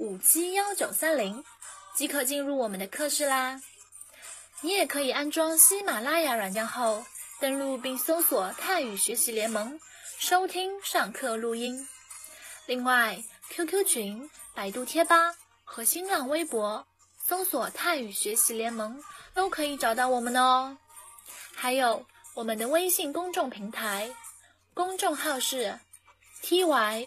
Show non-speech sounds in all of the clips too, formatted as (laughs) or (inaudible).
五七幺九三零，即可进入我们的课室啦。你也可以安装喜马拉雅软件后。登录并搜索“泰语学习联盟”，收听上课录音。另外，QQ 群、百度贴吧和新浪微博搜索“泰语学习联盟”都可以找到我们哦。还有我们的微信公众平台，公众号是 TY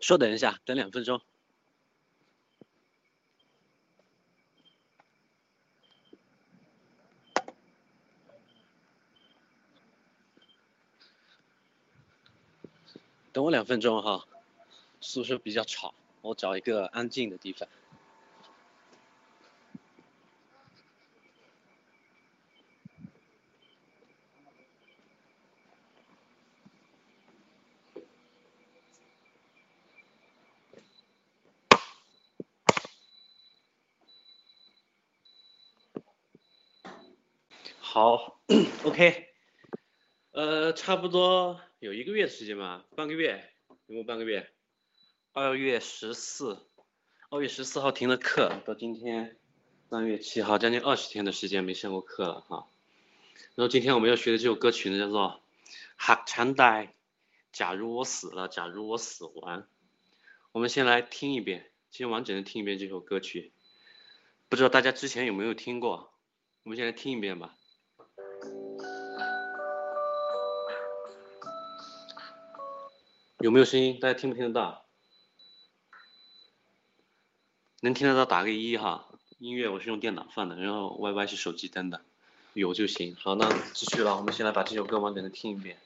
稍等一下，等两分钟。等我两分钟哈，宿舍比较吵，我找一个安静的地方。好，(coughs) OK，呃，差不多。有一个月时间吧，半个月，有没有半个月？二月十四，二月十四号停了课，到今天三月七号，将近二十天的时间没上过课了哈。然后今天我们要学的这首歌曲呢，叫做《哈长代》，假如我死了，假如我死完。我们先来听一遍，先完整的听一遍这首歌曲。不知道大家之前有没有听过？我们先来听一遍吧。有没有声音？大家听不听得到？能听得到打个一哈。音乐我是用电脑放的，然后 YY 是手机登的，有就行。好，那继续了，我们先来把这首歌完整的听一遍。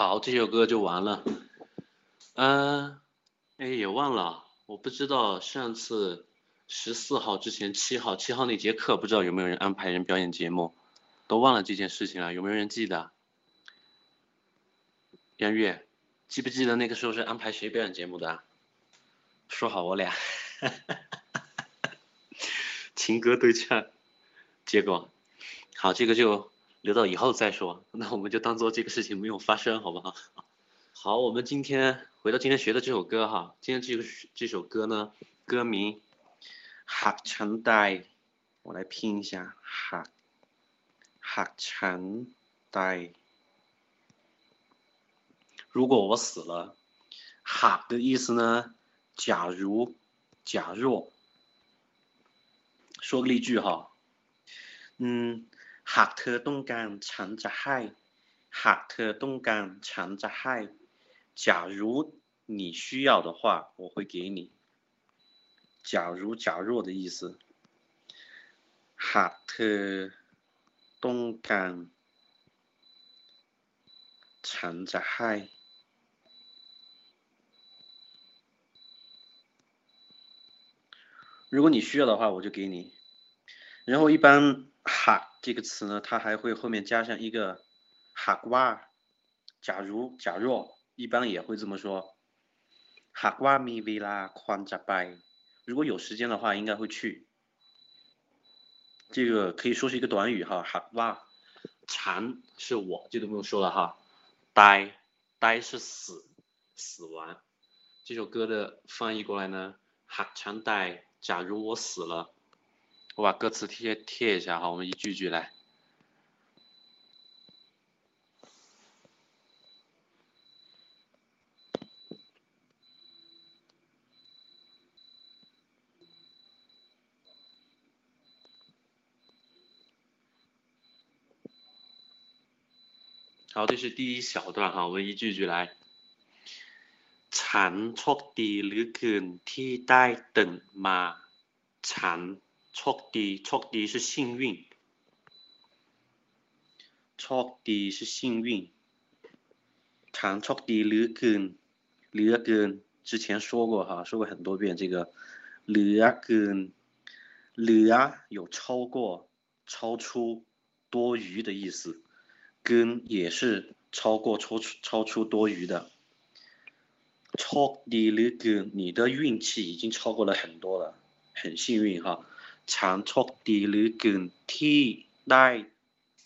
好，这首歌就完了。嗯，哎，也忘了，我不知道上次十四号之前七号七号那节课，不知道有没有人安排人表演节目，都忘了这件事情了，有没有人记得？杨月，记不记得那个时候是安排谁表演节目的？说好我俩，(laughs) 情歌对唱，结果，好，这个就留到以后再说，(laughs) 那我们就当做这个事情没有发生，好不好？好，我们今天回到今天学的这首歌哈，今天这个这首歌呢，歌名《哈成代》，我来拼一下，哈哈成代。如果我死了，哈的意思呢？假如，假若，说个例句哈，嗯，哈特东干长着海，哈特东干长着海。假如你需要的话，我会给你。假如假若的意思。哈特东干长着海。如果你需要的话，我就给你。然后一般哈这个词呢，它还会后面加上一个哈瓜。假如假若。一般也会这么说，哈瓜米维拉宽扎拜。如果有时间的话，应该会去。这个可以说是一个短语哈，哈哇，禅是我，这都不用说了哈。呆呆是死，死亡。这首歌的翻译过来呢，哈禅呆。假如我死了，我把歌词贴贴一下哈，我们一句句来。好，这是第一小段哈，我们一句句来。ฉันโชคดีเหลือเกินที่ได้ตื่นมา。ฉัน โชคดีโชคดี是幸运。โชคดี是幸运。ฉันโชคดีเหลือเกินเหลือเกิน之前说过哈，说过很多遍这个เหลือเกินเหลือ有超过、超出、多余的意思。跟也是超过超出超出多余的，超的那个你的运气已经超过了很多了，很幸运哈。 长超的那个替代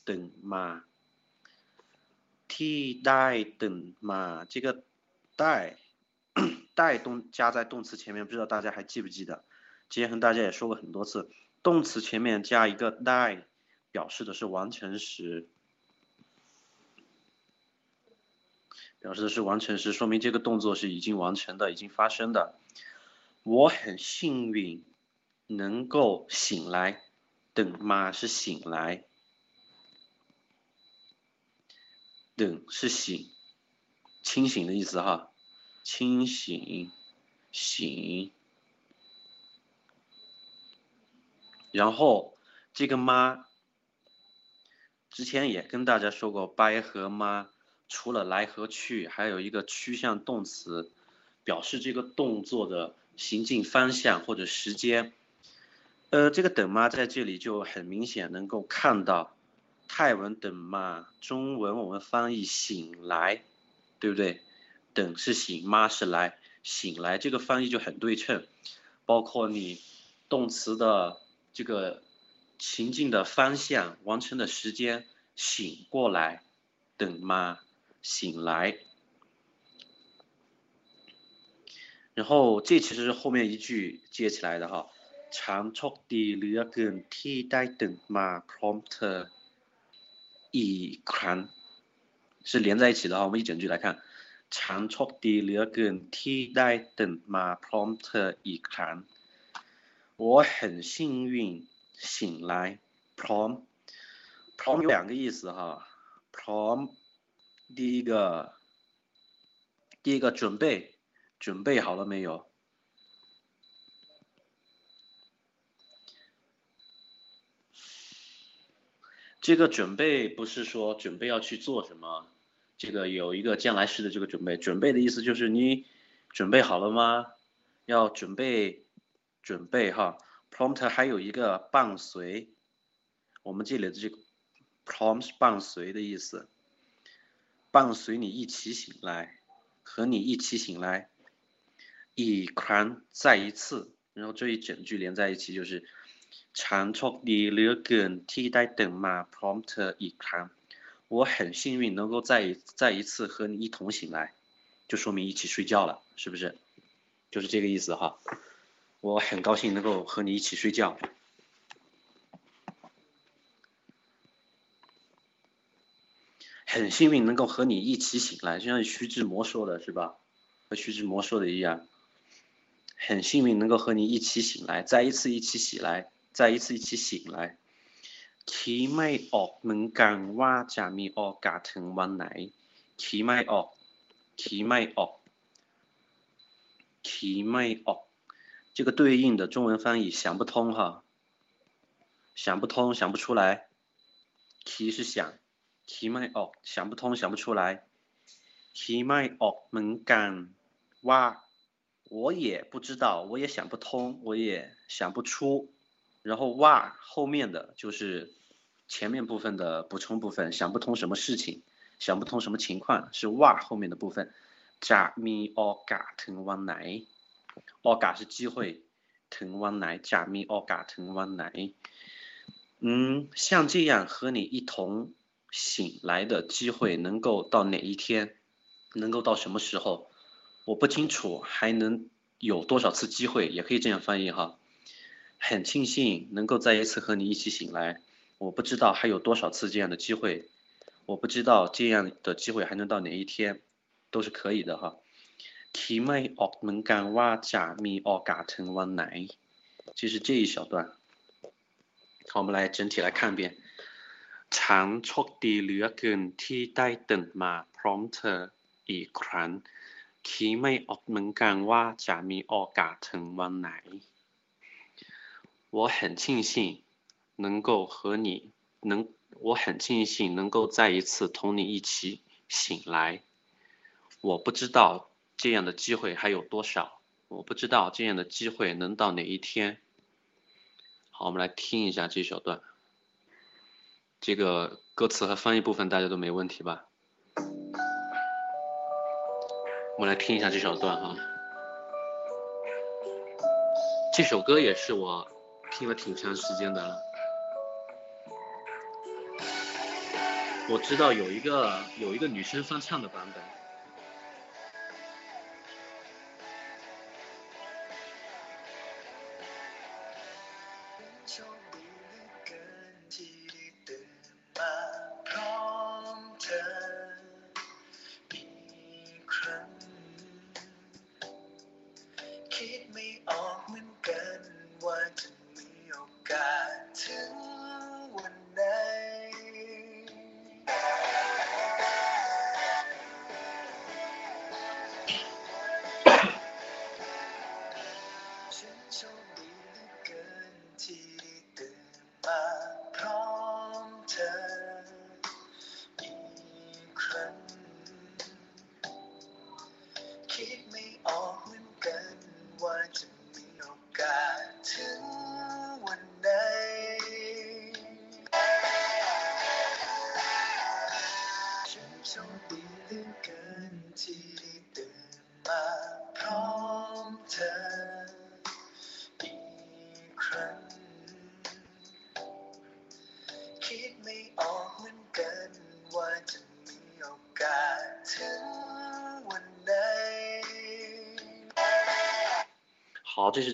等嘛，替代等嘛，这个代代 (coughs) 动加在动词前面，不知道大家还记不记得？之前和大家也说过很多次，动词前面加一个代，表示的是完成时。表示的是完成时，说明这个动作是已经完成的，已经发生的。我很幸运能够醒来，等嘛是醒来，等是醒，清醒的意思哈，清醒，醒。然后这个妈，之前也跟大家说过，掰和妈。除了来和去，还有一个趋向动词，表示这个动作的行进方向或者时间。呃，这个等嘛在这里就很明显能够看到，泰文等嘛，中文我们翻译醒来，对不对？等是醒，嘛是来，醒来这个翻译就很对称，包括你动词的这个行进的方向、完成的时间，醒过来，等嘛。醒来，然后这其实是后面一句接起来的哈。 长促的เหลือเกินที่ได้ตื่นมาพร้อมเธออีกครั้ง是连在一起的哈。我们一整句来看，长促的เหลือเกินที่ได้ตื่นมาพร้อมเธออีกครั้ง我很幸运醒来，พร้อมพร้อม有两个意思哈，พร้อม。第一个，第一个准备，准备好了没有？ 这个准备不是说准备要去做什么，这个有一个将来时的这个准备，准备的意思就是你准备好了吗？要准备准备哈，prompt 还有一个伴随，我们这里的这个 prompt 伴随的意思，伴随你一起醒来，和你一起醒来，一宽再一次，然后这一整句连在一起就是。ฉันโชคดีเหลือเกินที่ได้ตื่นมาพร้อมเธออีกครั้ง我很幸运能够再再一次和你一同醒来，就说明一起睡觉了，是不是？就是这个意思哈。我很高兴能够和你一起睡觉，很幸运能够和你一起醒来，就像徐志摩说的是吧？和徐志摩说的一样，很幸运能够和你一起醒来，再一次一起醒来。 再一次一起醒来，คิดไม่ออกเหมือนกันว่าจะมีโอกาสถึงวันไหนคิดไม่ออกคิดไม่ออกคิดไม่ออก这个对应的中文翻译想不通哈，想不通想不出来，คิด是想，คิดไม่ออก想不通想不出来，คิดไม่ออกเหมือนกันว่า我也不知道，我也想不通，我也想不出。 然后哇后面的就是前面部分的补充部分想不通什么事情想不通什么情况是哇后面的部分。加咪哦嘎腾哇乃哦嘎是机会腾哇乃加咪哦嘎腾哇乃嗯像这样和你一同醒来的机会能够到哪一天？能够到什么时候？我不清楚还能有多少次机会？也可以这样翻译哈。很庆幸能够再一次和你一起醒来，我不知道还有多少次这样的机会，我不知道这样的机会还能到哪一天，都是可以的哈。คิดไม่ออกเหมือนกันว่าจะมีโอกาสถึงวันไหน，就是这一小段。好，我们来整体来看遍。ฉันโชคดีเหลือเกินที่ได้ตื่นมาพร้อมเธออีกครั้งคิดไม่ออกเหมือนกันว่าจะมีโอกาสถึงวันไหน。 我很庆幸能够和你能，我很庆幸能够再一次同你一起醒来。我不知道这样的机会还有多少，我不知道这样的机会能到哪一天。好，我们来听一下这小段。这个歌词和翻译部分大家都没问题吧？我们来听一下这小段哈。这首歌也是我。听了挺长时间的了，我知道有一个有一个女生翻唱的版本。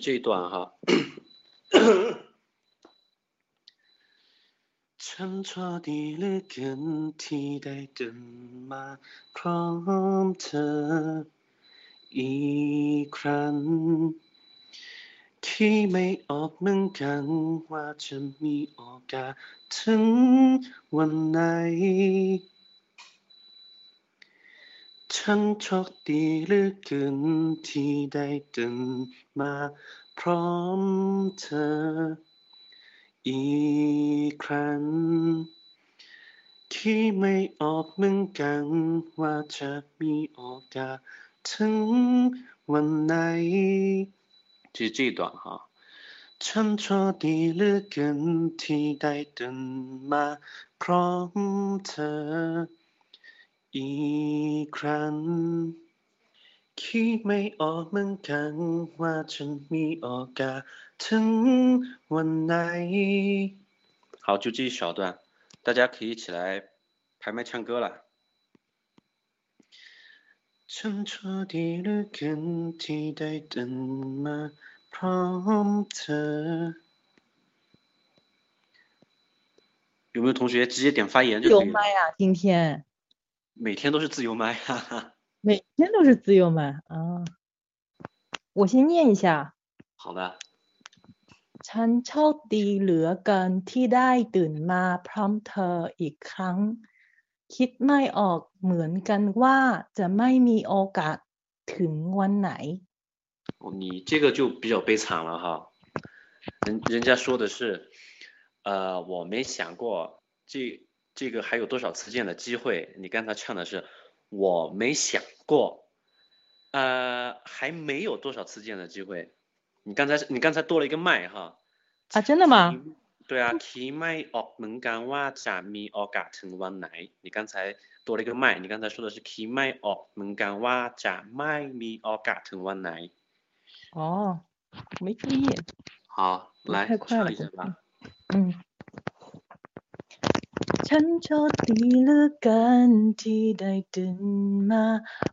这是这一段哈。ฉันโชคดีเหลือเกินที่ได้ตื่นมาพร้อมเธออีกครั้งที่ไม่ออกเหมือนกันว่าจะมีโอกาสถึงวันไหน ฉันโชคดีเหลือเกินที่ได้ตื่นมาพร้อมเธออีกครั้ง คิดไม่ออกเหมือนกันว่าจะมีโอกาสถึงวันไหน就是这一段哈。ฉันโชคดีเหลือเกินที่ได้ตื่นมาพร้อมเธอ อีกครั้งคิดไม่ออกเหมือนกันว่าจะมีโอกาสถึงวันไหน好，就这一小段，大家可以一起来拍麦唱歌了。ฉันโชคดีเหลือเกินที่ได้ตื่นมาพร้อมเธอ有没有同学直接点发言就可以了？自由麦啊，今天 每天都是自由麦，哈哈。每天都是自由麦啊。我先念一下。好的， ฉันโชคดีเหลือเกินที่ได้ตื่นมาพร้อมเธออีกครั้ง คิดไม่ออกเหมือนกันว่าจะไม่มีโอกาสถึงวันไหน 哦，你这个就比较悲惨了哈。人人家说的是，呃，我没想过这 这个还有多少次见的机会？你刚才唱的是我没想过，呃，还没有多少次见的机会。你刚才你刚才多了一个麦哈啊，真的吗？对啊，key my 能干哇，假 me all gotten 来。你刚才多了一个麦，你刚才说的是 key my of，能干哇，加 my me all gotten 来。哦，没注意。好，来，快一点吧。嗯。 ฉันโชคดีเหลือเกินที่ได้ตื่นมา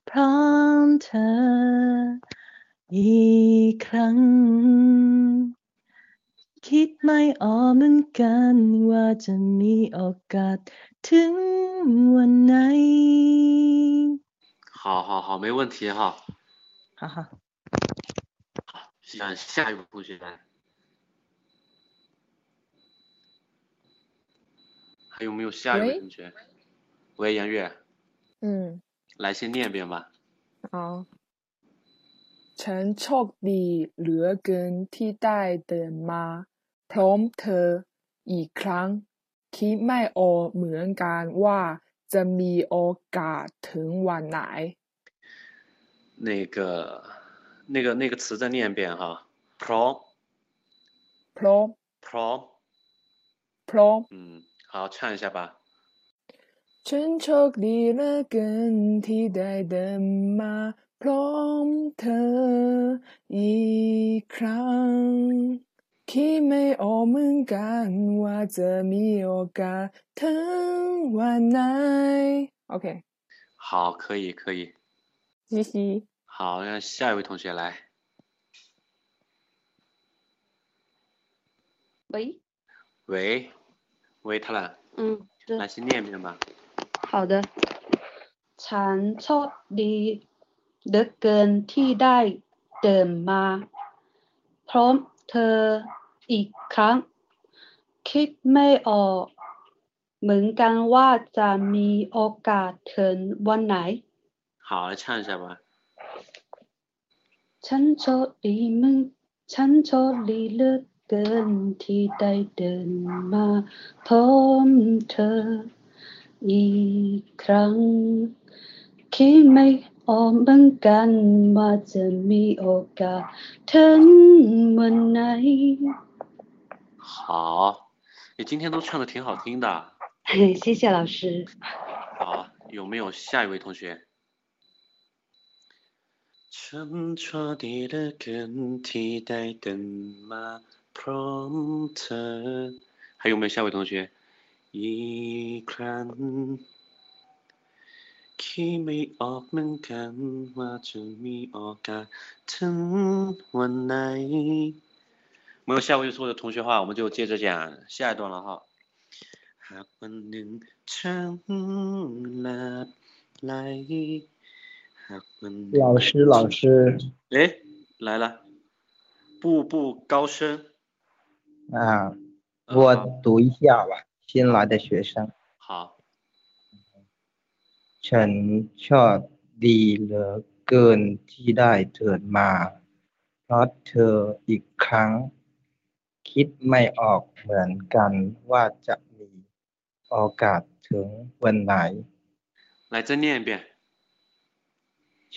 พร้อมเธออีกครั้ง คิดไม่ออกเหมือนกันว่าจะมีโอกาสถึงวันไหน 好好好，没问题哈。哈哈，让下一位同学 还有没有下一位喂同学？喂，杨月，嗯，来先念一遍吧。好。ฉันโชคดีเหลือเกินที่ได้เดินมาพร้อมเธออีกครั้ง คิดไม่ออกเหมือนกันว่าจะมีโอกาสถึงวันไหน 那个、那个、那个词再念一遍哈。pro พร้อม pro， พร้อม 嗯， 好，唱一下吧。 ฉันโชคดีเหลือเกินที่ได้เดินมาพร้อมเธออีกครั้ง คิดไม่ออกเหมือนกันว่าจะมีโอกาสถึงวันไหน OK，好，可以，可以。嘻嘻，好，让下一位同学来。喂，喂， 喂，他了，嗯，是来先念一遍吧。好的。ฉันโชคดีเหลือเกินที่ได้เดินมา พร้อมเธออีกครั้ง คิดไม่ออกเหมือนกันว่าจะมีโอกาสถึงวันไหน 好，来唱一下吧。 ฉันโชคดีมึง ฉันโชคดีเหลือ เกินที่ได้เดินมาพร้อมเธออีกครั้ง คิดไม่ออกเหมือนกันว่าจะมีโอกาสถึงวันไหน 好，你今天都唱的挺好听的。谢谢老师。好，有没有下一位同学？ฉันโชคดีเหลือเกินที่ได้ตื่นมา พร้อมเธอ还有没有下位同学？อีกครั้งคิดไม่ออกเหมือนกันว่าจะมีโอกาสถึงวันไหน没有下位说的同学的话，我们就接着讲下一段了哈。หากวันหนึ่งฉันหลับไหลหากวันหนึ่ง老师，老师哎，来了，步步高升。 啊，呃我读一下吧。新来的学生，好， ฉันโชคดีเหลือเกินที่ได้เกิดมา เพราะเธออีกครั้ง คิดไม่ออกเหมือนกันว่าจะมีโอกาส ถึงวันไหน 来，再念一遍。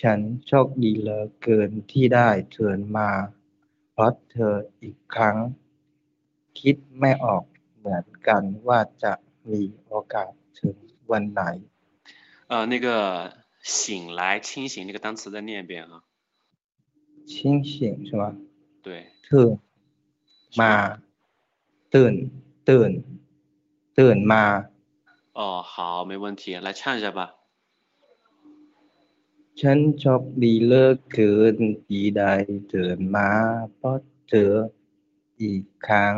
ฉันโชคดีเหลือเกินที่ได้เธอมาเพราะเธออีกครั้ง คิดไม่ออกเหมือนกันว่าจะมีโอกาสถึงวันไหน 呃，那个醒来、清醒那个单词再念一遍啊。清醒是吗？对， ตื่น 是 มา 吧 ตื่น ตื่น ตื่นมา 哦，好，没问题，来唱一下吧。 ฉันโชคดีเหลือเกินที่ได้เดินมาเพราะเธอ อีกครั้ง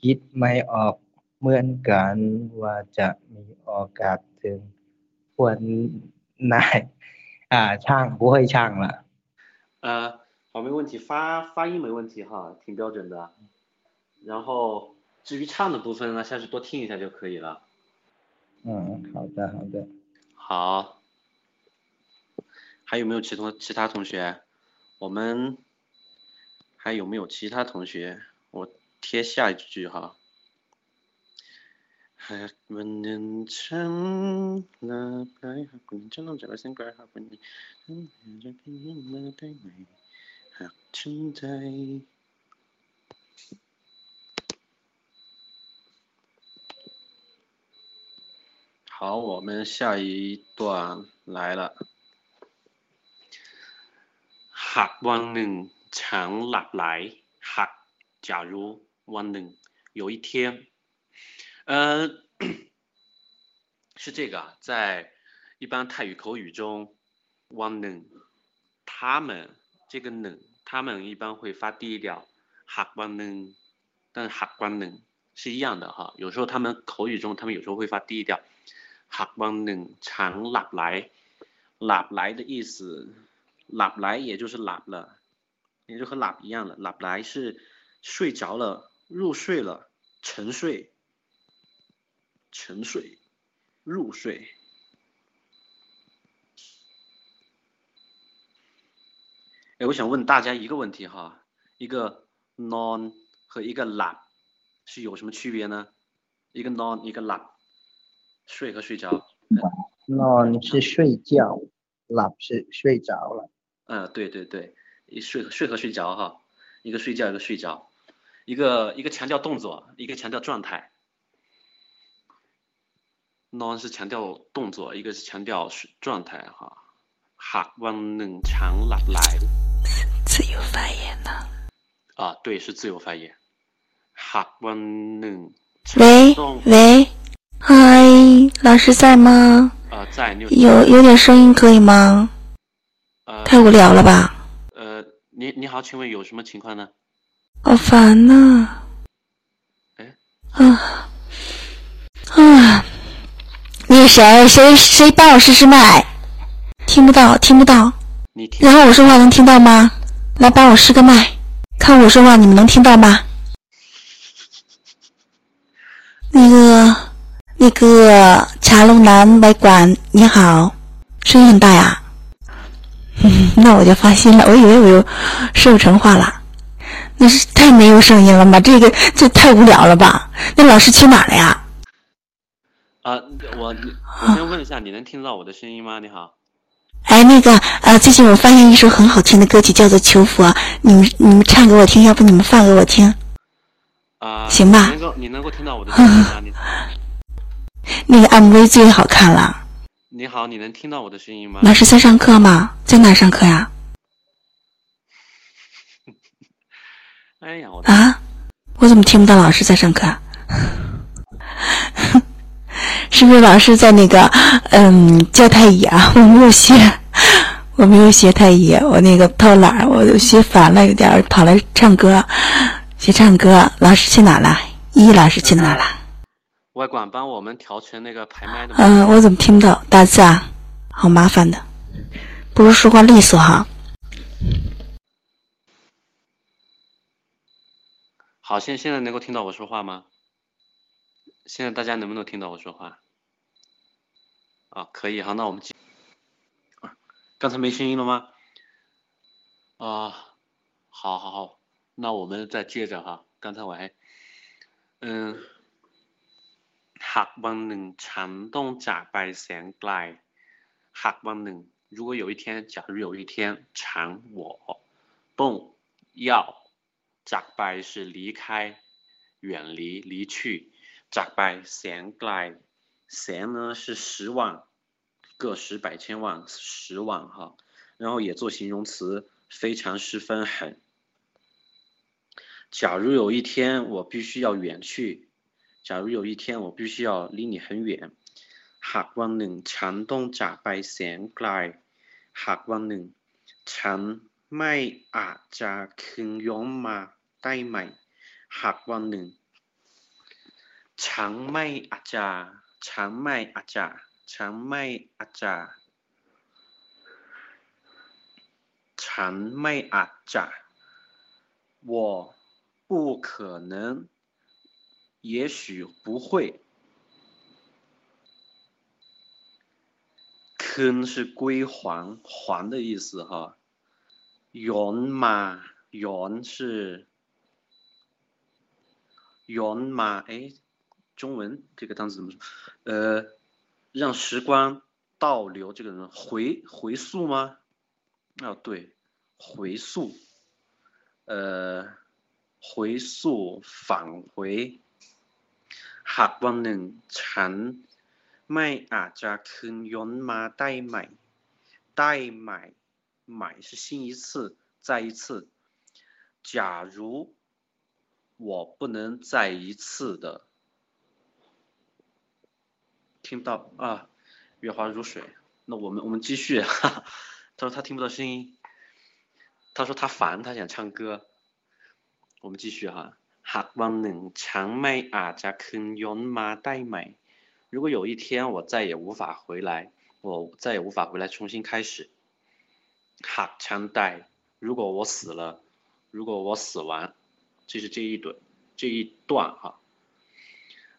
คิดไม่ออกเหมือนกันว่าจะมีโอกาสถึงวันไหน อ่า ช่าง不会唱了呃，好，没问题，发发音没问题哈，挺标准的。然后至于唱的部分呢，下次多听一下就可以了。嗯好的好的好，还有没有其他其他同学？我们 还有没有其他同学？我贴下一句哈。Hak menentang lapai hak menentang jalan singkai hak menentang hak cintai。好，我们下一段来了。หากวันหนึ่ง ฉันหลับไหลหาก假如วันหนึ่ง有一天，呃，(coughs) 是这个啊，在一般泰语口语中，วันหนึ่ง他们这个หนึ่ง他们一般会发低调，หากวันหนึ่ง但หากวันหนึ่ง是一样的哈，有时候他们口语中他们有时候会发低调。หากวันหนึ่งฉันหลับไหลหลับไหล的意思，หลับไหล也就是หลับ了， 也就和懒一样了，懒来是睡着了，入睡了，沉睡沉睡入睡。哎，我想问大家一个问题哈，一个 non 和一个懒是有什么区别呢？一个 non 一个懒，睡和睡着，non 是睡觉，懒是睡着了，呃，对对对。一睡睡和睡着哈，一个睡觉，一个睡着，一个一个强调动作，一个强调状态。none 是强调动作，一个是强调状态哈。哈温能强来来，自由发言呢。啊，对，是自由发言。哈温能。喂喂，嗨，老师在吗？啊，在。有有点声音可以吗？啊，太无聊了吧。呃，你你好，请问有什么情况呢？好烦呐、哎啊！啊！那谁谁谁帮我试试麦？听不到，听不到。你听然后我说话能听到吗？来帮我试个麦，看我说话你们能听到吗？那个那个茶楼南外馆你好，声音很大呀。嗯，(laughs) 那我就放心了，我以为我又说不成话了。那是太没有声音了吧？这个这太无聊了吧？那老师去哪了呀？啊、我你我先问一下，你能听到我的声音吗？你好。哎，那个呃，最近我发现一首很好听的歌曲，叫做《求佛》，你们你们唱给我听，要不你们放给我听？啊、行吧你能够你能够听到我的声音吗？你 (laughs) 那个 MV 最好看了。你好，你能听到我的声音吗？老师在上课吗？在哪上课呀？(laughs) 哎呀，我啊，我怎么听不到老师在上课啊？(laughs) 是不是老师在那个嗯教太乙啊？(laughs) 我没有学，我没有学太乙，我那个偷懒儿，我学烦了，有点儿跑来唱歌，学唱歌。老师去哪了？依依老师去哪了？外管帮我们调成那个排麦的。嗯，我怎么听不到？大字啊，好麻烦的，不如说话利索哈。好，现现在能够听到我说话吗？现在大家能不能听到我说话？啊，可以，哈，那我们刚才没声音了吗？啊，好好好，那我们再接着哈。刚才我还，嗯，หากวันหนึ่งฉันต้องจากไปแสนไกลหากวันหนึ่ง如果有一天假如有一天ฉัน我ต้อง要จากไป是离开远离离去จากไปแสนไกลแสน呢是十万个十百千万十万哈然后也做形容词非常十分很假如有一天我必须要远去， 假如有一天我必须要离你很远，หากวันหนึ่งฉันต้องจากไปแสนไกลหากวันหนึ่งฉันไม่อาจจะคืนย้อนมาได้ไหมหากวันหนึ่งฉันไม่อาจจะฉันไม่อาจจะฉันไม่อาจจะฉันไม่อาจจะ我不可能， 也许不会。坑是归还，还的意思哈。圆嘛，圆是圆嘛？哎，中文这个单词怎么说？呃，让时光倒流，这个人回回溯吗？哦，对，回溯。呃。回溯返回 หากวันหนึ่งฉันไม่อาจจะคืนย้อนมาได้ไหมได้ไหมไหม是新一次再一次假如我不能再一次的听不到啊月华如水那我们我们继续哈哈(laughs) 他说他听不到声音他说他烦他想唱歌我们继续哈。 หากวันหนึ่งฉันไม่อาจจะคืนย้อนมาได้ไหม如果有一天我再也无法回来，我再也无法回来重新开始。หากฉันตาย如果我死了，如果我死亡，这是这一段这一段哈。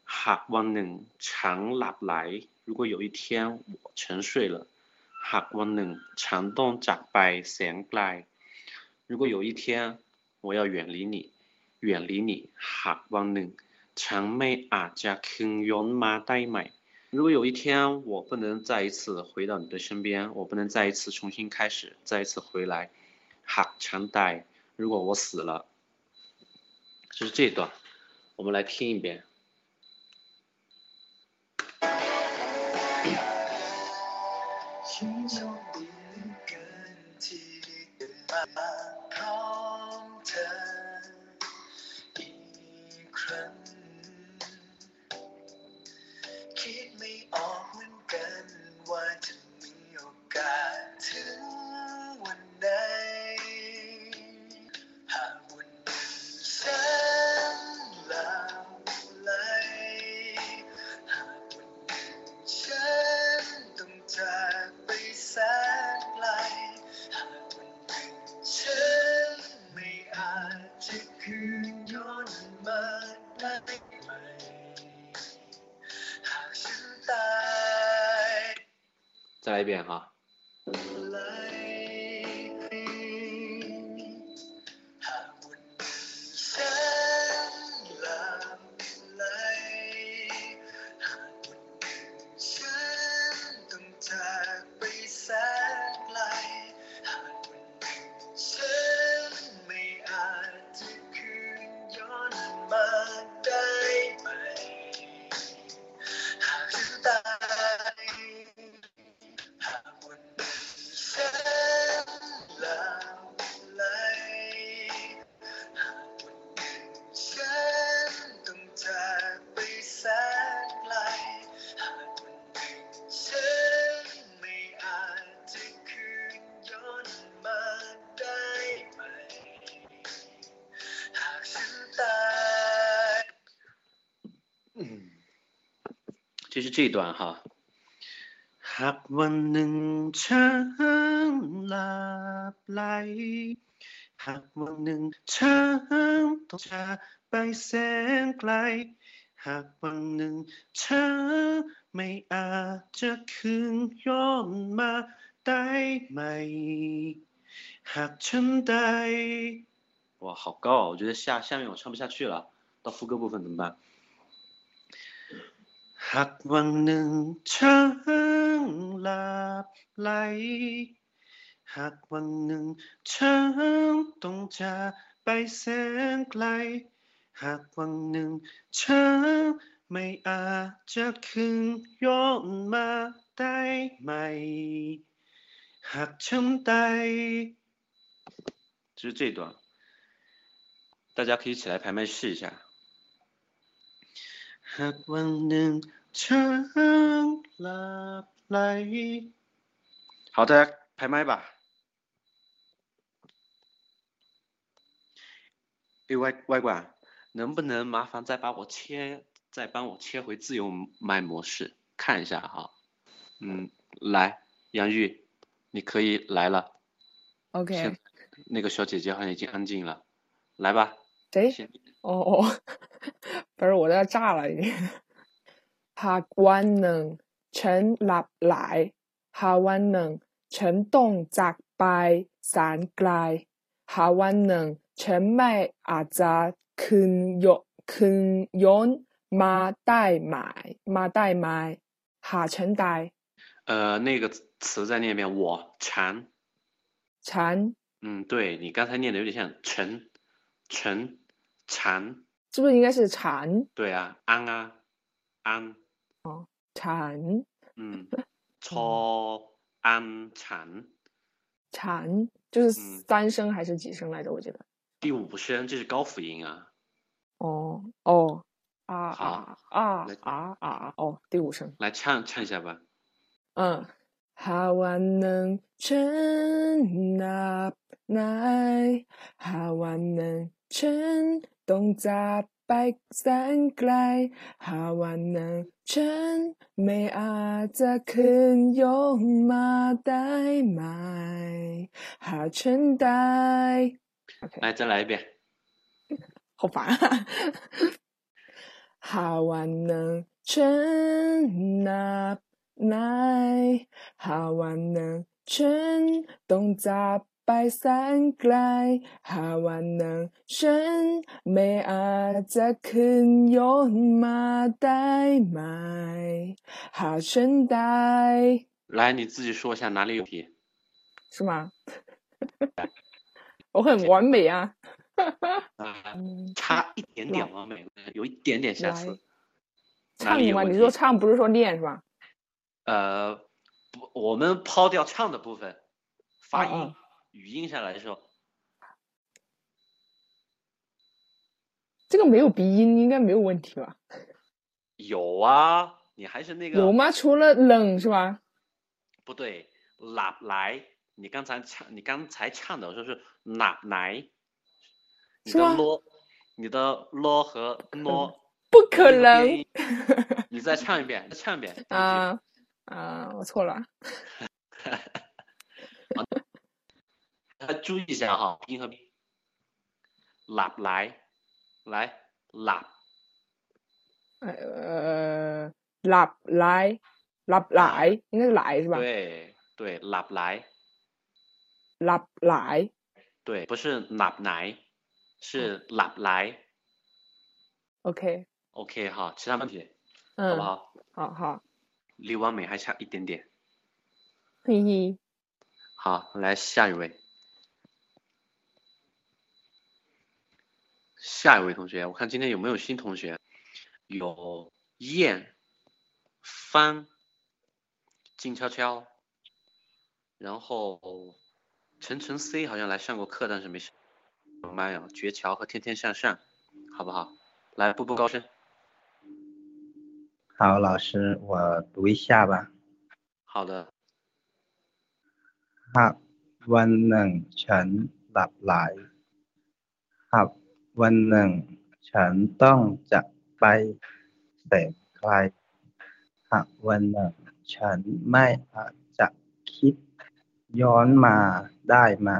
หากวันหนึ่งฉันหลับไหล如果有一天我沉睡了。หากวันหนึ่งฉันต้องจากไปแสนไกล如果有一天我要远离你， 远离你。หากวันหนึ่งฉันไม่อาจจะคืนย้อนมาได้ไหม如果有一天我不能再一次回到你的身边，我不能再一次重新开始，再一次回来，หากฉันตาย如果我死了，就是这段，我们来听一遍。 再来一遍哈。这段哈能唱来能唱茶来能唱这带带哇好高啊我觉得下下面我唱不下去了到副歌部分怎么办 หากวันหนึ่งฉันหลับไหล หากวันหนึ่งฉันต้องจากไปแสนไกล หากวันหนึ่งฉันไม่อาจจะคืนย้อนมาได้ไหม หากฉันตาย就是这段，大家可以一起来排麦试一下。หากวันหนึ่ง 唱啦来。好，大家开麦吧。哎，外外管，能不能麻烦再把我切，再帮我切回自由麦模式，看一下哈。嗯，来，杨玉，你可以来了。OK。那个小姐姐好像已经安静了，来吧。谁？哦哦，不是，我都要炸了已经。หากวันหนึ่งฉันหลับไหลหากวันหนึ่งฉันต้องจากไปแสนไกลหากวันหนึ่งฉันไม่อาจจะคืนยคืนย้อนมาได้ไหมมาได้ไหมหากฉันตาย 呃，那个词再念一遍，我馋。 ฉัน 嗯，对你刚才念的有点像陈，陈，馋。是不是应该是ฉัน对啊，安啊，安。 哦，陈，嗯，错，安禅，禅就是三声还是几声来着？我觉得、第五声，这是高辅音啊。哦哦啊啊啊啊啊啊！哦，第五声，来唱唱一下吧。嗯，哈瓦能撑那奈，哈瓦能撑东扎ไหนหากวันหนึ่งฉันต้องจากไปแสนไกลหากวันหนึ่งฉันไม่อาจจะคืนย้อนมาได้ไหมหากฉันได้ OK，来，再来一遍。好烦啊！หากวันหนึ่งฉันนับ 白山盖，哈瓦能生，美阿扎肯用马代买，哈生代。来，你自己说一下哪里有题？是吗？(laughs) 我很完美啊！(laughs) 差一点点完美，有一点点瑕疵。唱你吗？你说唱不是说练是吧？呃，不，我们抛掉唱的部分，发音。语音下来的时候，这个没有鼻音，应该没有问题吧？有啊，你还是那个有吗？除了冷是吧？不对，哪来？你刚才唱，你刚才唱的时候是哪来？你的咯，你的咯和诺，不可能 (laughs) 你再唱一遍，再唱一遍。啊啊！我错了。(laughs) 大家注意一下哈，音和鼻。哪来？来，哪？呃，拉来拉来，应该是来是吧？对对，哪来？拉来对，不是哪来，是哪来。，OK，OK 哈，其他问题好嗯，不好？好好，离完美还差一点点。嘿嘿，好，来下一位，下一位同学，我看今天有没有新同学？有燕、帆、静悄悄，然后晨晨 C 好像来上过课，但是没上麦啊。绝桥和天天向上，好不好？来，步步高升。好，老师，我读一下吧。好的， หากวันหนึ่งฉันหลับไหลหาก วันหนึ่งฉันต้องจากไปแสนไกลหากวันหนึ่งฉันไม่อาจจะคิดย้อนมาได้ไหม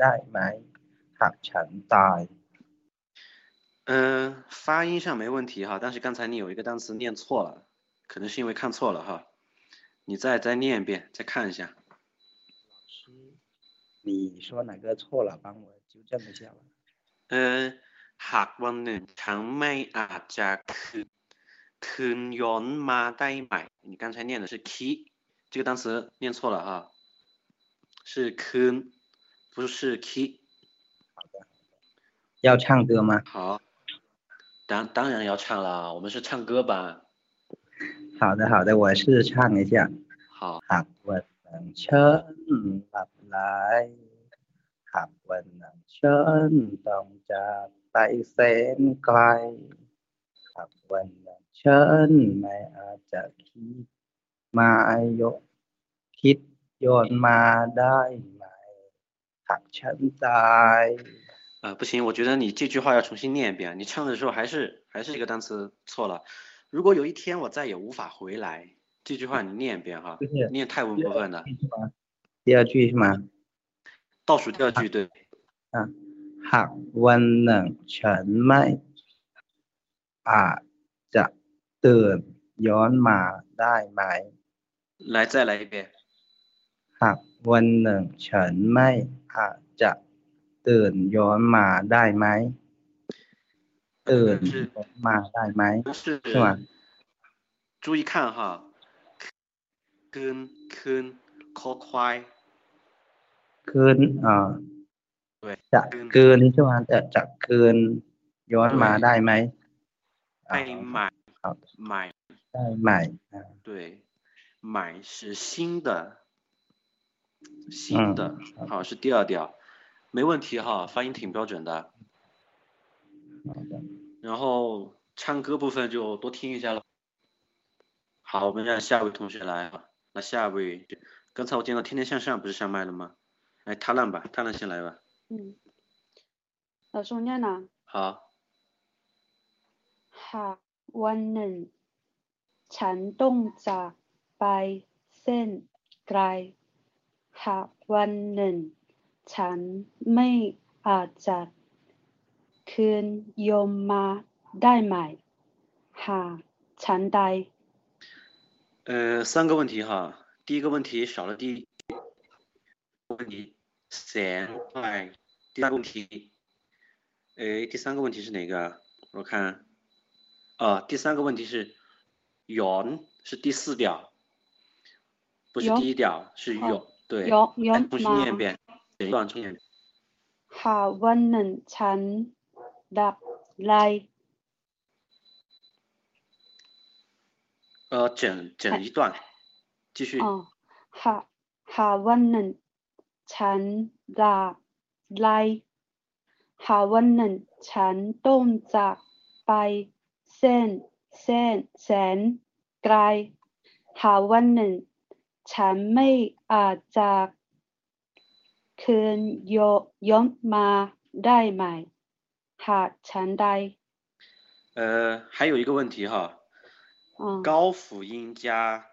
ได้ไหม หากฉันตาย 嗯，发音上没问题哈，但是刚才你有一个单词念错了，可能是因为看错了哈。你再再念一遍，再看一下。你说哪个错了，帮我纠正一下吧。 嗯，หากวันหนึ่งฉันไม่อาจจะคืน คืนย้อนมาได้ไหม你刚才念的是 key 这个单词念错了哈是คืน不是 key 要唱歌吗？好当当然要唱了我们是唱歌班好的，好的，我试着唱一下。好 หากวันนั้นฉัน หลับไหลหากวันนั้นฉันต้องจากไปแสนไกลหากวันนั้นฉันไม่อาจจะคิดมายกคิดย้อนมาได้ไหมหากฉันตาย 呃，不行，我觉得你这句话要重新念一遍。你唱的时候还是还是这个单词错了。如果有一天我再也无法回来，这句话你念一遍哈就，是念泰文部分的第二句是吗？ 倒数第二句对。 หากวันหนึ่งฉันไม่อาจจะตื่นย้อนมาได้ไหม 来，再来一遍。 หากวันหนึ่งฉันไม่อาจจะตื่นย้อนมาได้ไหมตื่นย้อนมาได้ไหม 是是吗？注意看哈，跟跟 call 快， คืนอ่า 对， จะเกินใช่ไหมจะจะเกินย้อนมาได้ไหมอ่า 爱买 ครับ 买， ได้ไหมอ่า 对，买是新的，新的，嗯好是第二调，没问题哈，发音挺标准的。好的然后唱歌部分就多听一下了。好，我们让下一位同学来啊。那下一位，刚才我见到天天向上不是上麦了吗？ 来，他浪吧，他浪先来吧。嗯，老师我念了。好， หากวันหนึ่ง ฉันต้องจากไปเส้นไกล หากวันหนึ่ง ฉันไม่อาจจะคืนโยมมาได้ไหม หากฉันใด 呃，三个问题哈。第一个问题少了第一个问题， 闲快。第二个问题，诶，第三个问题是哪个啊？我看，啊，第三个问题是，圆是第四调，不是圆第一调，是哦有，对。โยโย 来 ม 重新 มา 念一遍，整一段重新念一遍。 หากวันหนึ่ง ฉันดับไล 呃，整整一段，继续。 อ๋อหากหากวันหนึ่ง ฉันดับไล หาวันหนึ่ง ฉันต้องจากไปเส้นเส้นแสนไกล หาวันหนึ่ง ฉันไม่อาจจะคืนโยย้อนมาได้ไหม หากฉันใด 呃，还有一个问题哈， อ๋อ 高辅音加，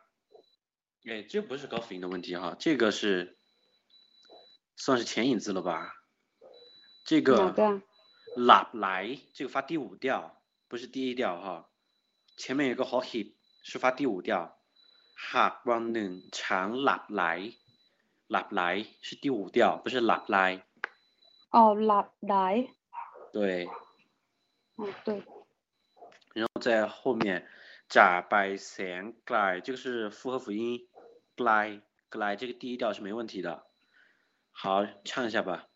哎，这不是高辅音的问题哈，这个是 算是前引字了吧？这哪个个？拉来，这个发第五调，不是第一调哈。前面有个好 hip 是发第五调，哈วันหนึ่งฉันหลับไหลหลับไหล是第五调，不是หลับไหล。 อ๋อหลับไหล 对， อ๋อ对然后在后面จากไปแสนไกล，这个是复合辅音，ไกลไกล这个第一调是没问题的。 好，唱一下吧。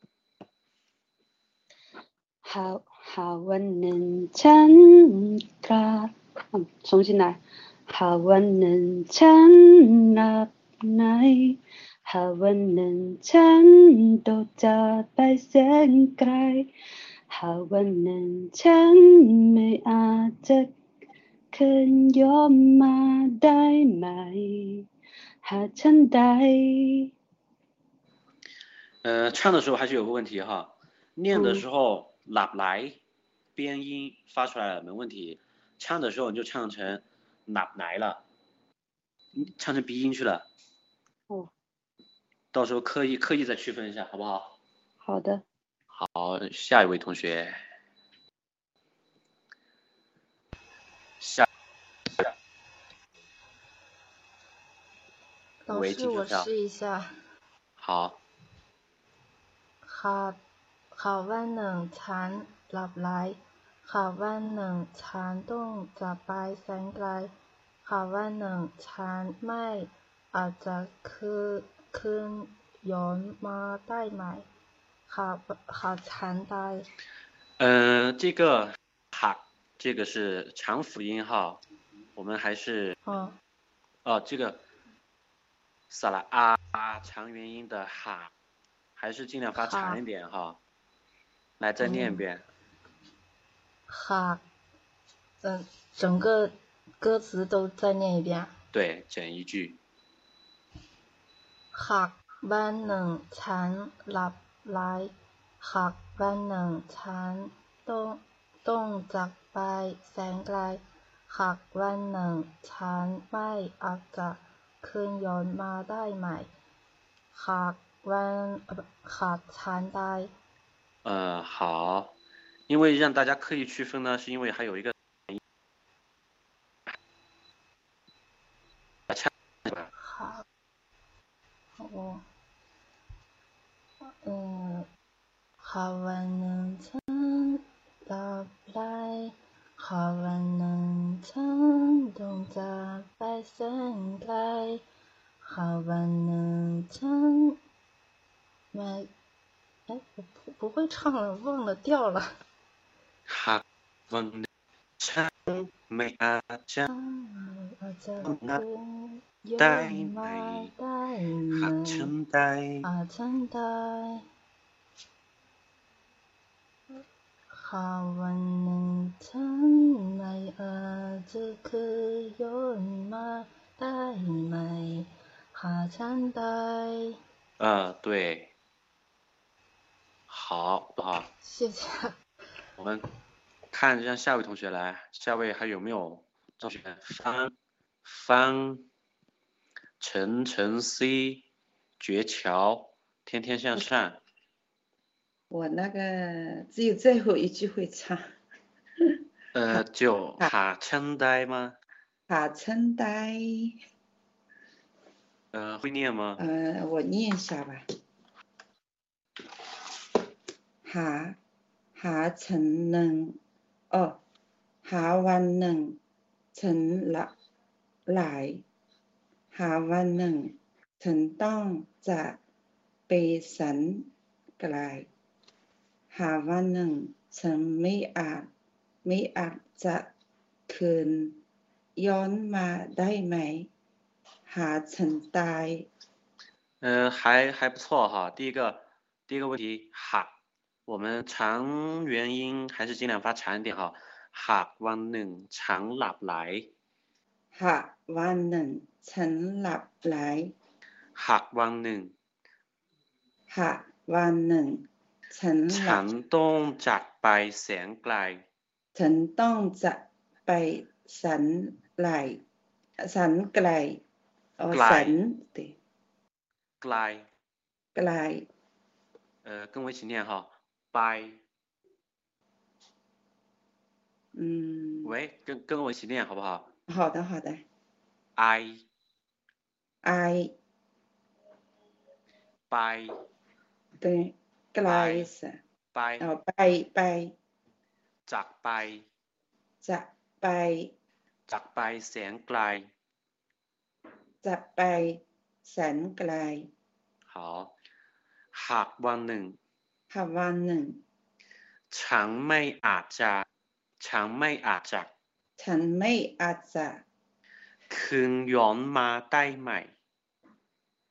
หาหาวันหนึ่งฉันกล้าอืม重新来หาวันหนึ่งฉันหลับในหาวันหนึ่งฉันต้องจากไปแสนไกลหาวันหนึ่งฉันไม่อาจจะคืนย้อนมาได้ไหม หากฉันใด 呃，唱的时候还是有个问题哈，念的嗯时候哪来边音发出来了没问题，唱的时候你就唱成哪来了，嗯唱成鼻音去了。哦。到时候刻意刻意再区分一下，好不好？好的好，下一位同学。下。喂，老师，我。试一下。好，หากหากวันหนึ่งฉันหลับไหล หากวันหนึ่งฉันต้องจากไปแสนไกลหากวันหนึ่งฉันไม่อาจจะคืนคืนย้อนมาได้ไหมหากหากฉันตาย 呃，这个哈，这个是长辅音哈，我们还是嗯哦，这个萨拉啊啊长元音的哈， 还是尽量发长哈一点哈。来，再念一遍。 หาก嗯，整个歌词都再念一遍。对，整一句。 หากวันหนึ่งฉันหลับไหลหากวันหนึ่งฉันต้องต้องจากไปแสนไกลหากวันหนึ่งฉันไม่อาจจะคืนย้อนมาได้ไหมหาก 不好参。呃好，因为让大家刻意区分呢，是因为还有一个。好，哦，嗯，好文能，好能，好能。那，哎，我不会唱了，忘了调了。哈，忘唱没啊？唱。啊，哈，唱带啊，唱带。哈，忘唱没啊？这？带没？哈，唱带。啊，对。好不，好，谢谢。我们看让下位同学来，下位还有没有同学？方方陈晨 C 绝桥天天向上，我那个只有最后一句会唱，呃，就卡称呆吗？卡称呆，呃，会念吗？呃，我念一下吧。 หาหาฉันหนึ่งเออหาวันหนึ่ง ฉันละหลาย หาวันหนึ่ง ฉันต้องจะไปสันไกล หาวันหนึ่ง ฉันไม่อาจไม่อาจจะคืน ย้อนมาได้ไหม หาฉันตาย 嗯、还还不错哈。第一个，第一个问题，哈， 我们长元音还是尽量发长一点哈。哈วันหนึ่ง长หลับไหล หากวันหนึ่ง ฉันหลับไหล หักวันหนึ่ง หากวันหนึ่ง ฉันหลั ฉั บ นต้องจากไปแสนไกล ฉันต้องจะไปสันไหลสันไกลอ๋อ ไกล สัน对 ไกล ไกล 呃，跟我一起念哈， 拜，嗯，喂，跟跟我一起念好不好好的好的？I ，I 拜对ไกล是 拜 อ๋อไปไป จากไป จะไป จากไปแสนไกล จะไปสันไกล 好，หากวันหนึ่ง หากวันหนึ่ง ฉันไม่อาจจะฉันไม่อาจจะ ฉันไม่อาจจะ คืนย้อนมาได้ไหม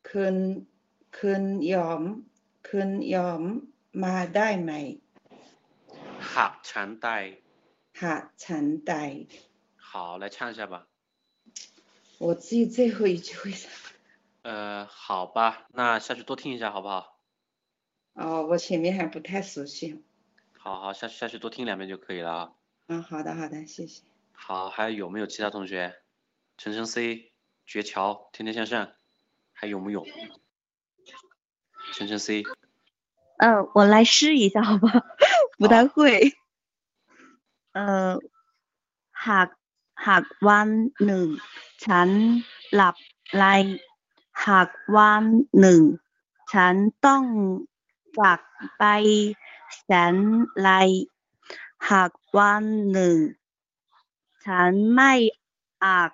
คืนคืนยอม คืนยอมมาได้ไหม หากฉันได้ หากฉันได้ 好，来唱一下吧。我只有最后一句会唱。呃，好吧，那下去多听一下好不好？ 哦，我前面还不太熟悉。好好，下去下去多听两遍就可以了啊。嗯，好的好的，谢谢。好，还有没有其他同学？陈晨 C、绝桥、天天向上，还有没有？陈晨 C，呃，我来试一下好吧，不太会。呃，หากหากวันหนึ่ง ฉันหลับไหลหากวันหนึ่ง ฉันต้อง จากไปแสนไกล หากวันหนึ่ง ฉันไม่อาจ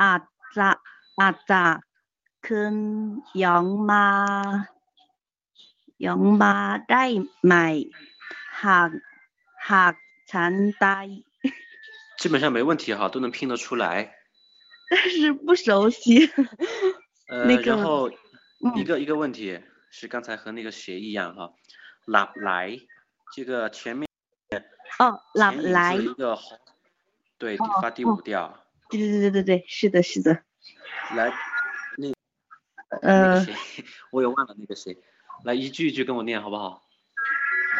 อาจจะอาจจะคืนย้อนมาย้อนมาได้ไหมหากหากฉันตาย基本上没问题哈，都能拼得出来。但是不熟悉。呃，那个然后一嗯个一个问题 是刚才和那个谁一样哈，拉来这个前面哦，老前引来字，一个红，对，哦发第哦五调。对对对对对，是的，是的。来，那那呃个，谁，(laughs) 我也忘了那个谁，来一句一句跟我念好不好？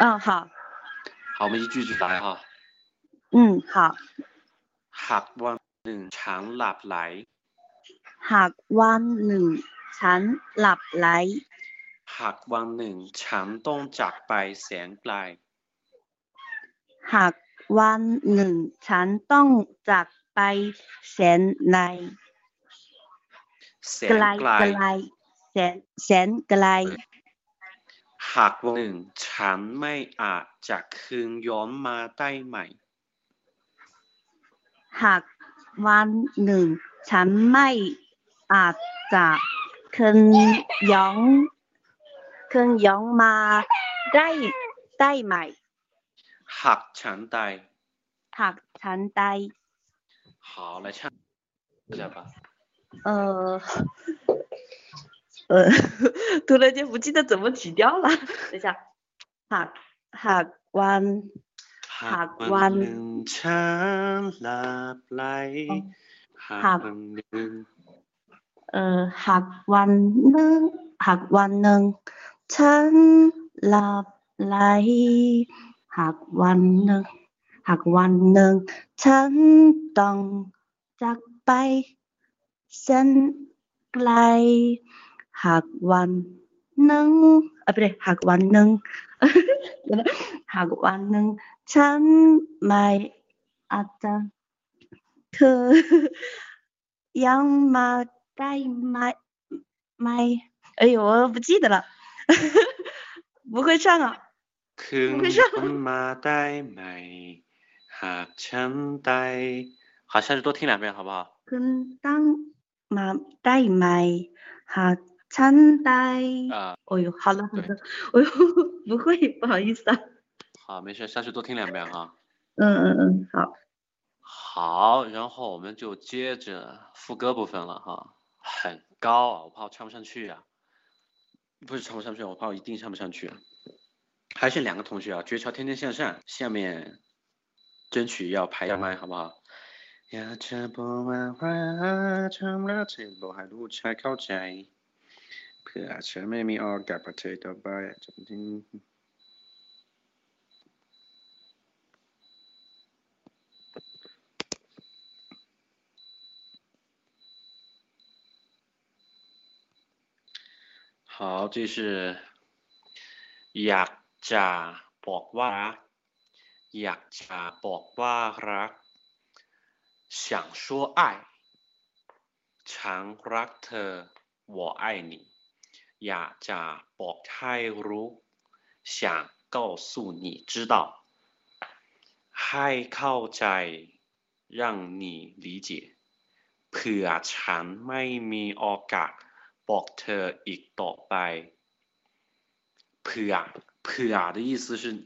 嗯，好，好，我们一句一句来哈。嗯，好。 หากวันหนึ่งฉันหลับไหล หากวันหนึ่ง ฉันหลับไหล หากวันหนึ่งฉันต้องจากไปแสนไกล หากวันหนึ่งฉันต้องจากไปแสนในแสไกนลไกลไกลแสนแสนไกล หากวันหนึ่งฉันไม่อาจจะคืนย้อนมาได้ไหมหากวันหนึ่งฉันไม่อาจจะคืนย้อน คืนย้อนมาได้ได้ไหม หากฉันตาย หากฉันตาย 好，来唱一下吧。呃，呃，突然间不记得怎么起调了。等一下，หากหากวัน หา หาก ก วั วัน น หนึ่งฉันหลับไหลหาก หาก วันหนึ่ง เอ่อหากวันหนึ่งหากวันหนึ่ง ฉันหลับไหลหากวันหนึ่งหากวันหนึ่ง ฉันต้องจากไปแสนไกล หากวันหนึ่งเอ้ยไม่ได้หากวันหนึ่ง เดี๋ยวนะหากวันหนึ่ง ฉันไม่อาจจะเธอ ยังมาได้ไหมไม่哎呦，我不记得了， (laughs) 不会唱啊。 คืน ไม่ใช่ ย้อนมาได้ไหม หากฉันตาย好下去多听两遍好不好？ ขึ้นตั้งมาได้ไหม หากฉันได้ 啊、哦呦，好了好了，哦呦，不会，不好意思啊。好，没事，下去多听两遍哈。嗯嗯嗯，好。好，然后我们就接着副歌部分了哈，很高啊，我怕我唱不上去啊， 不是唱不上去，我怕我一定唱不上去。还剩两个同学啊，绝桥天天向上，下面争取要排一麦，好不好？唱不了还，妹妹，腿都，好，这是อยากจะบอกว่ารักอยากจะบอกว่ารัก想说爱ฉันรักเธอ我爱你อยากจะบอกให้รู้想告诉你知道ให้เข้าใจ让你理解เผื่อฉันไม่มีโอกาส บอกเธออีกต่อไปเผื่อเผื่อ的意思是，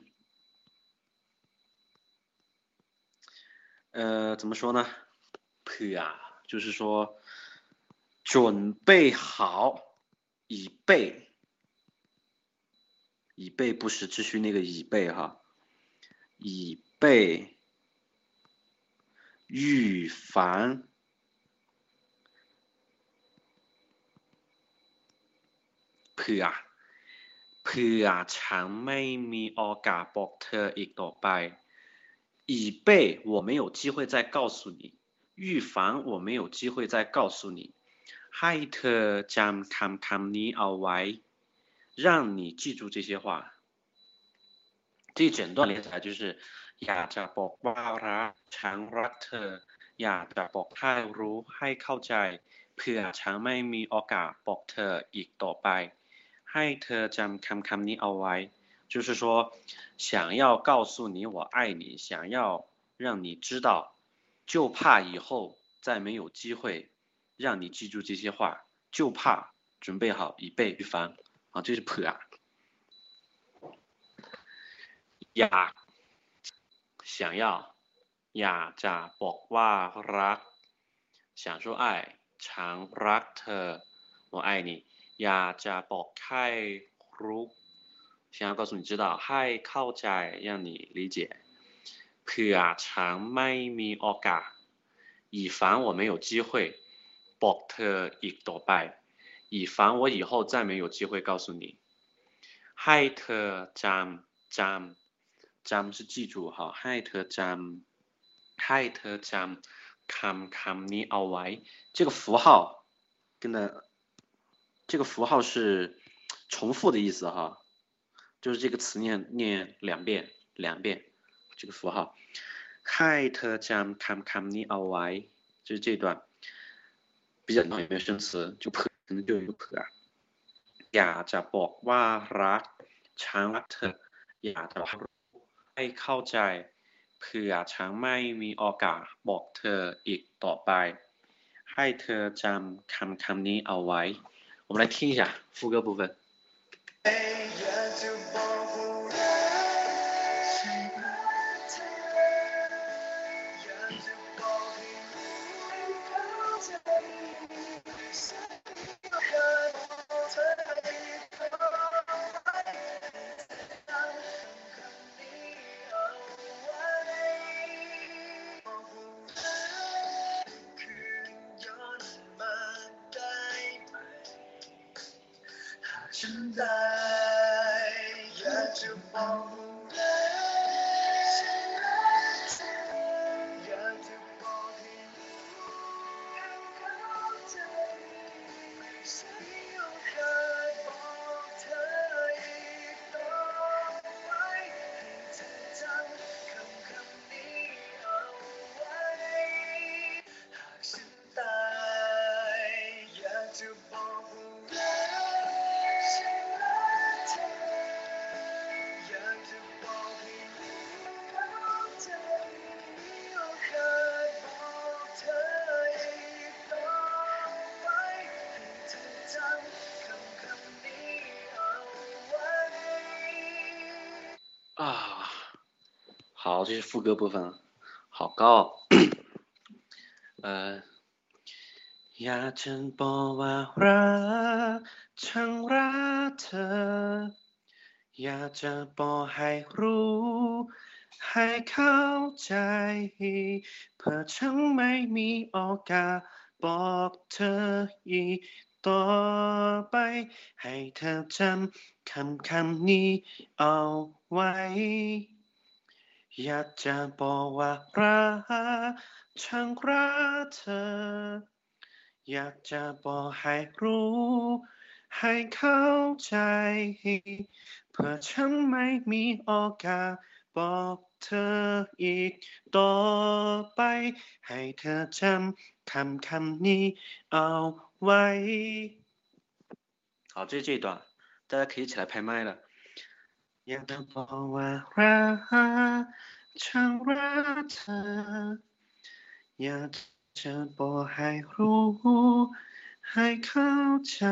呃，怎么说呢？ผื่就是说准备好，以备，以备不时之需那个以备哈，以备预防。 เผื่อเผื่อฉันไม่มีโอกาสบอกเธออีกต่อไป以备我没有机会再告诉你预防我没有机会再告诉你ให้เธอจำคำคำนี้เอาไว้让你记住这些话这一整段连起来就是อยากจะบอกว่ารักฉันรักเธออยากจะบอกให้รู้ให้เข้าใจเผื่อฉันไม่มีโอกาสบอกเธออีกต่อไป ให้เธอจำคำคำนี้เอาไว้ 就是说想要告诉你我爱你，想要让你知道，就怕以后再没有机会让你记住这些话，就怕准备好以备预防啊，这是怕啊。อยาก想要อยากจะบอกว่ารัก想说爱常รักเธอ我爱你 อยากจะบอกให้รู้想要告诉你知道ให้เข้าใจ让你理解เผื่อฉันไม่มีโอกาส以防我没有机会บอกเธออีกต่อไป以防我以后再没有机会告诉你ให้เธอจำจำจำ是记住哈ให้เธอจำให้เธอจำคำคำนี้เอาไว้这个符号跟的 这个符号是重复的意思哈就是这个词念念两遍两遍这个符号ให้เธอจำคำคำนี้เอาไว้就是这段比较有没有生词就可能就有可啊อยากจะบอกว่ารักฉันรักเธออยากจะบอกให้เข้าใจเผื่อฉันไม่มีโอกาสบอกเธออีกต่อไป ให้เธอจำคำคำนี้เอาไว้ 我们来听一下副歌部分。这是副歌部分，好高。呃，อยากจะบอกว่ารักฉันรักเธอ อยากจะบอกให้รู้ ให้เข้าใจ เพื่อฉันไม่มีโอกาสบอกเธออีกต่อไป ให้เธอจำคำคำนี้เอาไว้ อยากจะบอกว่ารักฉันรักเธอ อยากจะบอกให้รู้ ให้เข้าใจ เพื่อฉันไม่มีโอกาสบอกเธออีกต่อไป ให้เธอจำคำคำนี้เอาไว้ 好，这是这一段，大家可以一起来拍麦了。 อยากจะบอกว่ารักฉันรักเธอ อยากจะบอกให้รู้ ให้เข้าใจ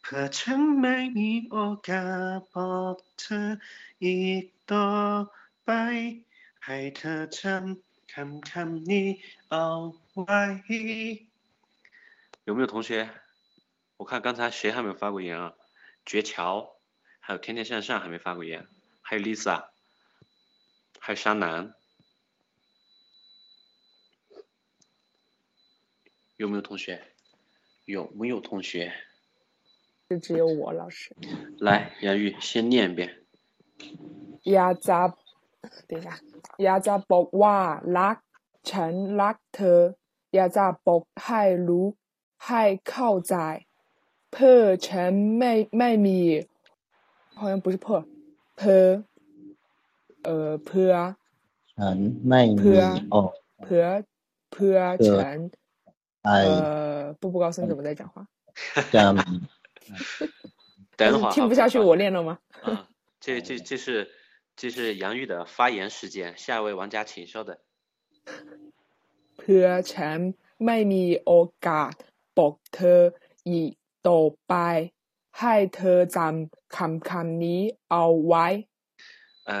เพื่อฉันไม่มีโอกาสบอกเธออีกต่อไป ให้เธอจำคำคำนี้เอาไว้有没有同学？我看刚才谁还没有发过言啊？绝桥， 还有天天向上还没发过言，还有 Lisa，还有山南，有没有同学？有没有同学？就只有我老师。来，杨玉先念一遍。亚扎，等一下，亚扎博瓦拉陈拉特，亚扎博海卢海靠在，破城妹妹米。好像不是破，p，呃，p 啊，陈麦米哦，p p 啊，陈，呃，步步高升怎么在讲话？这样吗？(laughs) 等会儿听不下去，我练了吗？这这这是这是杨玉的发言时间，下一位玩家，请稍等。p 陈麦米哦，嘎，博特伊多拜。าสบอกเธออีกต่อไป ให้เธอจำคำคำนี้เอาไว้ 呃，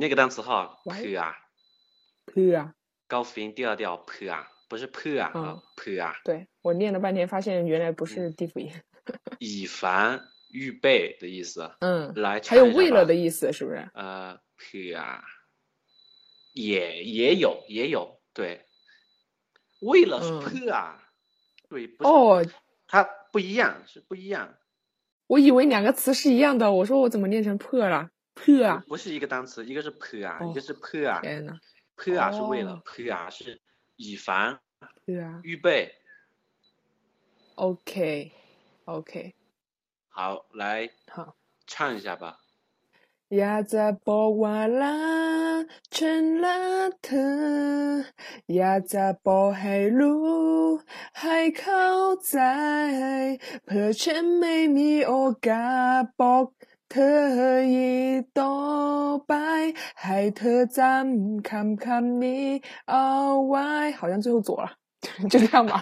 那个单词哈喂，p 啊， เพื่อ 高辅音第二调 p 啊，不是 p 啊，嗯啊 p 啊，对我念了半天，发现原来不是地府音。(laughs) 以防预备的意思。嗯，来还有唱一下吧为了的意思，是不是？呃，p 啊，也也有也有，对，为了是嗯 p 啊，对，不是，哦，它不一样，是不一样， 我以为两个词是一样的，我说我怎么念成破了？破啊！不是一个单词，一个是破啊，哦一个是破啊天呐，破啊是为了破啊是以防对啊预备。，OK OK，好，来好。唱一下吧。 อยากจะบอกว่ารักฉันรักเธอ อยากจะบอกให้รู้ ให้เข้าใจ เพื่อฉันไม่มีโอกาสบอกเธออีกต่อไป ให้เธอจำคำคำนี้เอาไว้好像最后左了，就这样吧。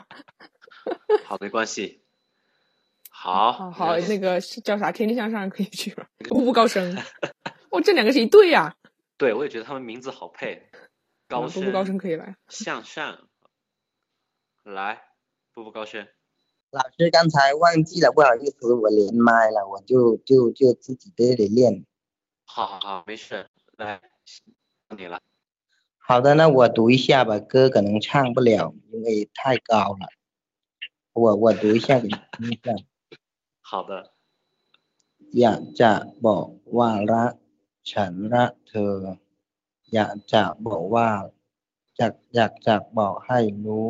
好，没关系。 好，好那个是叫啥？天天向上可以去了，(laughs) 步步高升。哦，这两个是一对呀、(laughs) 对我也觉得他们名字好配，高步步高升可以来。向上，来，步步高升。老师刚才忘记了，不好意思，我连麦了，我就就就自己在这里练。好好好，没事，来，到你了。好的，那我读一下吧，歌可能唱不了，因为太高了。我我读一下给你听一下。好的， อยากจะบอกว่ารักฉันรักเธอ อยากจะบอกว่าอยากอยากจะบอกให้รู้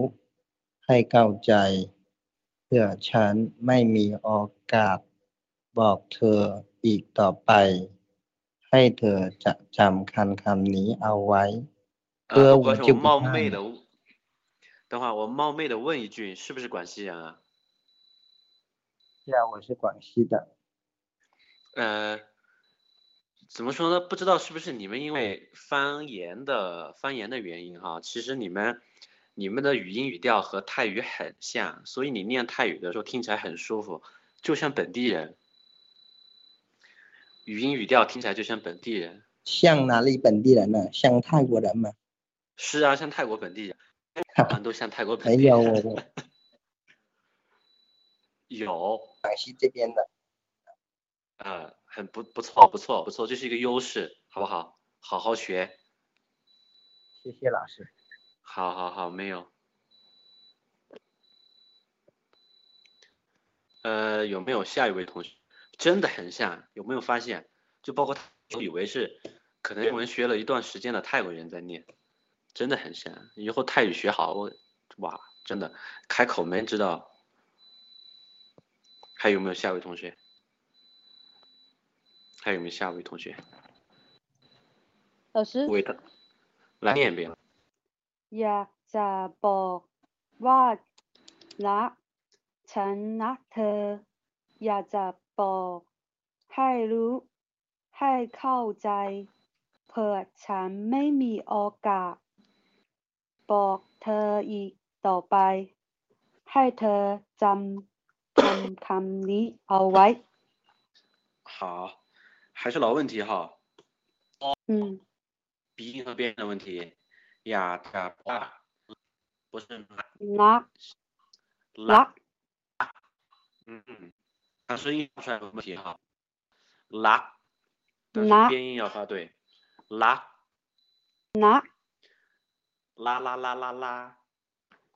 ให้เข้าใจ เพื่อฉันไม่มีโอกาส บอกเธออีกต่อไป ให้เธอจะจำคำคำนี้เอาไว้ 呃，歌不高兴，我就不我冒唱了昧的，等会儿我冒昧的问一句，是不是广西人啊？ 是啊，我是广西的。呃，怎么说呢？不知道是不是你们因为方言的方言的原因哈，其实你们你们的语音语调和泰语很像，所以你念泰语的时候听起来很舒服，就像本地人。语音语调听起来就像本地人。像哪里本地人呢？像泰国人吗？是啊，像泰国本地人，(laughs) 啊，都像泰国本地人。(laughs) 有我我有，广西这边的。呃，很不不错，不错，不错，这是一个优势，好不好？好好学。谢谢老师。好好好，没有。呃，有没有下一位同学？真的很像，有没有发现？就包括他，我以为是可能我们学了一段时间的泰国人在念，真的很像。以后泰语学好，我哇，真的开口没人知道。还有没有下一位同学？还有没有下一位同学？老师，为他来念一遍。 อยากจะบอกว่ารักฉันรักเธอ อยากจะบอกให้รู้ ให้เข้าใจ เผื่อฉันไม่มีโอกาส บอกเธออีกต่อไป ให้เธอจำ คำคำนี้เอาไว้ 好，还是老问题哈，嗯，鼻音和边音的问题。呀，嘎巴，不是รัก 拉，嗯嗯，它声音发出来有问题哈，拉，但是拉边音要发对，拉 รัก 拉拉拉拉拉，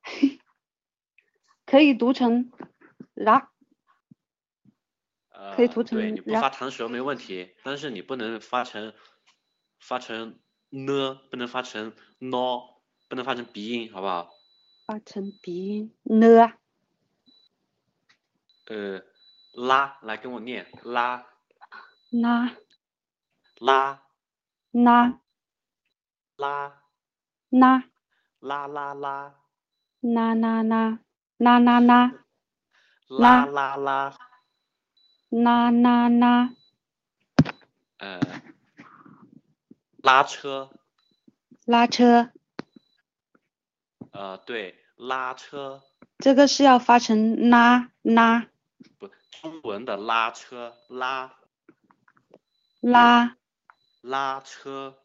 (laughs) 可以读成 รัก呃，可以读成对，你不拉。发弹舌没问题，但是你不能发成发成呢，不能发成 no，不能发成鼻音，好不好？发成鼻音 ner 呃，拉，来跟我念，拉拉。拉拉。拉。拉。拉。拉拉拉。拉拉 na na 拉拉拉。拉拉。拉拉呃，拉车，拉车，呃，对，拉车，这个是要发成拉拉。不，中文的拉车，拉拉。拉车，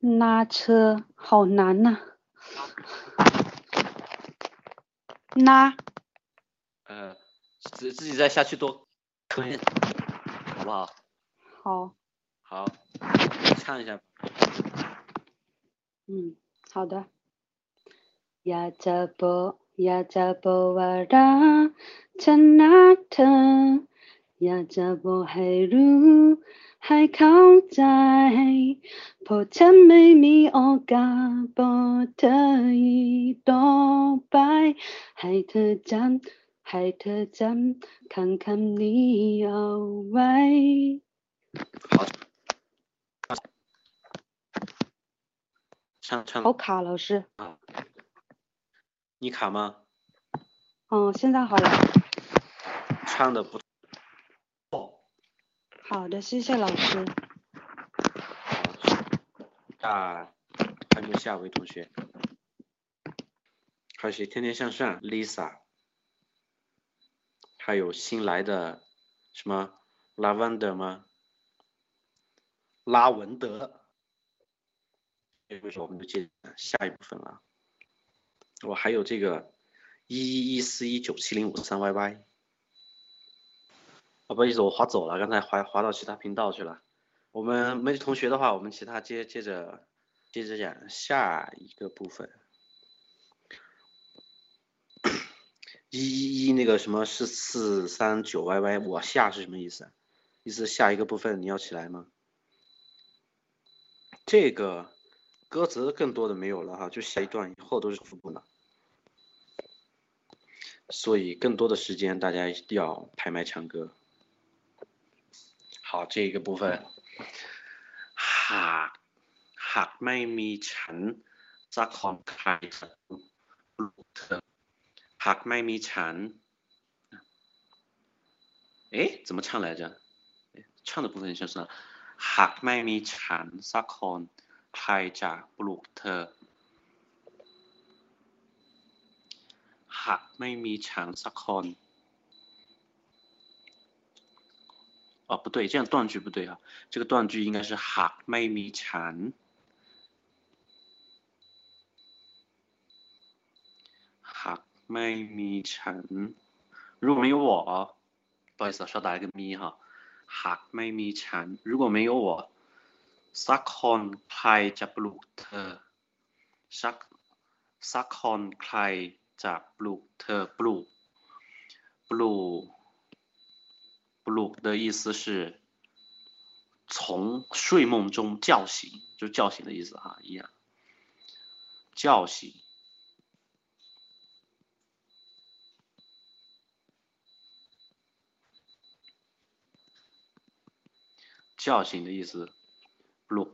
拉车，好难呐、拉呃，自自己再下去多磕一下，好不好？好，好，唱一下。嗯，好的。呀扎波呀扎波瓦拉查那特呀扎波海路海靠在破城美米欧嘎波特伊多拜海特站海特站看看你要喂。唱唱好卡，老师。啊，你卡吗？哦，现在好了。唱的不错好的，谢谢老师。啊，还没有下一位同学，还有谁？天天向上，Lisa，还有新来的什么拉文德吗？拉文德，这个时候我们就接下一部分了。我还有这个一一一四一九七零五三 YY。啊，不好意思，我划走了，刚才划划到其他频道去了。我们没同学的话，我们其他接接着接着讲下一个部分。一一一那个什么是四三九 YY，我下是什么意思？意思下一个部分你要起来吗？这个歌词更多的没有了哈，就下一段以后都是副部了。所以更多的时间大家要拍麦唱歌。好，这个部分，หากหากไม่มีฉันสักคนใครจะปลุกเธอ หากไม่มีฉัน，哎，怎么唱来着？唱的部分像是หากไม่มีฉันสักคนใครจะปลุกเธอหากไม่มีฉันสักคน哦，不对，这样断句不对啊，这个断句应该是 หากไม่มีฉัน ไม่มีฉัน如果没有我，不好意思，稍打一个咪哈。หากไม่มีฉัน如果没有我สักคนใครจะปลุกเธอสักสักคนใครจะปลุกเธอปลุกปลุก blue 的意思是从睡梦中叫醒，就叫醒的意思哈，一样，叫醒。 叫醒的意思，blue。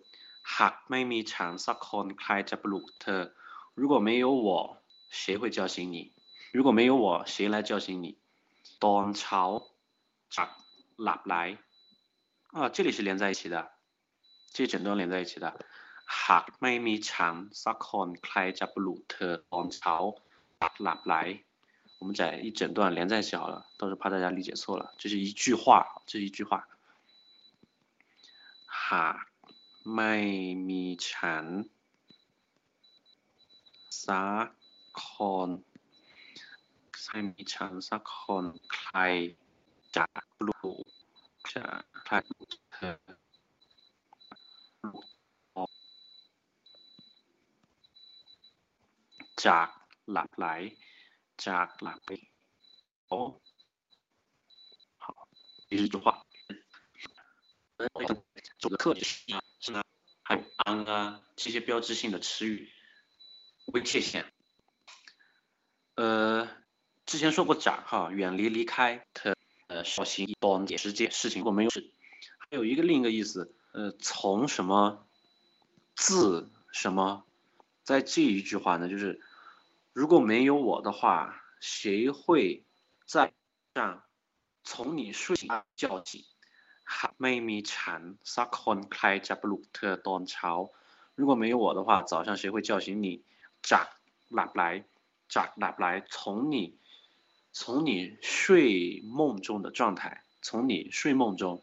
หากไม่มีฉันสักคนใครจะปลุกเธอ如果没有我，谁会叫醒你？如果没有我，谁来叫醒你？ตอนเช้า จากหลับไหล啊，这里是连在一起的，这整段连在一起的。หากไม่มีฉันสักคนใครจะปลุกเธอตอนเช้าจากหลับไหล我们在一整段连在一起好了，到时候怕大家理解错了，这是一句话，这是一句话。 หากไม่มีฉันสักคนไม่มีฉันสักคนใครจะรู้จะใครเธอจากหลับไหลจากหลากหลายโอ้ดีจัง 走个特别是是呢，还有安啊这些标志性的词语，危切线。呃，之前说过展哈，远离离开的呃小心短点时间事情如果没有事，还有一个另一个意思，呃，从什么自什么，在这一句话呢，就是如果没有我的话，谁会在上从你睡醒叫醒หากไม่มีฉันสักคนใครจะปลุกเธอตอนเช้า如果没有我的话早上谁会叫醒你จากหลับไหลจากหลับไหล从你从你睡梦中的状态从你睡梦中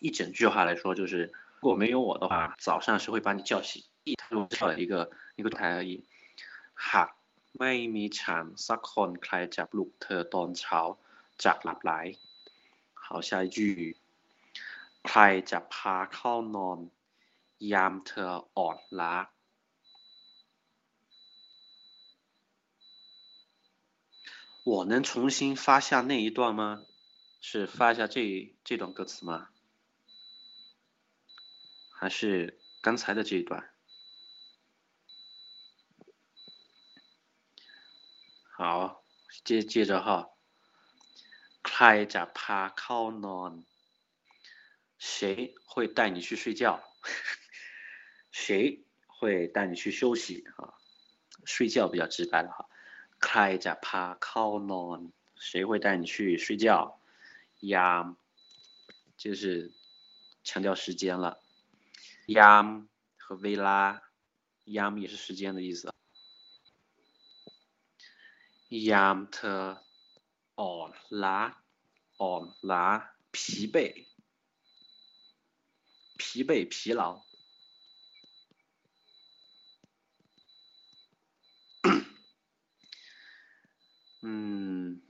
一整句话来说就是如果没有我的话早上是会把你叫醒它就叫了一个一个状态而已หากไม่มีฉันสักคนใครจะปลุกเธอตอนเช้าจากหลับไหล 好下一句ใครจะพาเข้านอนยามเธออ่อนล้า我能重新发下那一段吗？是发下这这段歌词吗？还是刚才的这一段？好，接接着哈， ใครจะพาเข้านอน谁会带你去睡觉？(laughs) 谁会带你去休息啊？睡觉比较直白了哈。ใครจะพาเข้านอน谁会带你去睡觉？ยาม就是强调时间了。ยาม和เวลายาม也是时间的意思。ยามเธอ อ่อนล้าอ่อนล้า疲惫疲惫疲劳。嗯，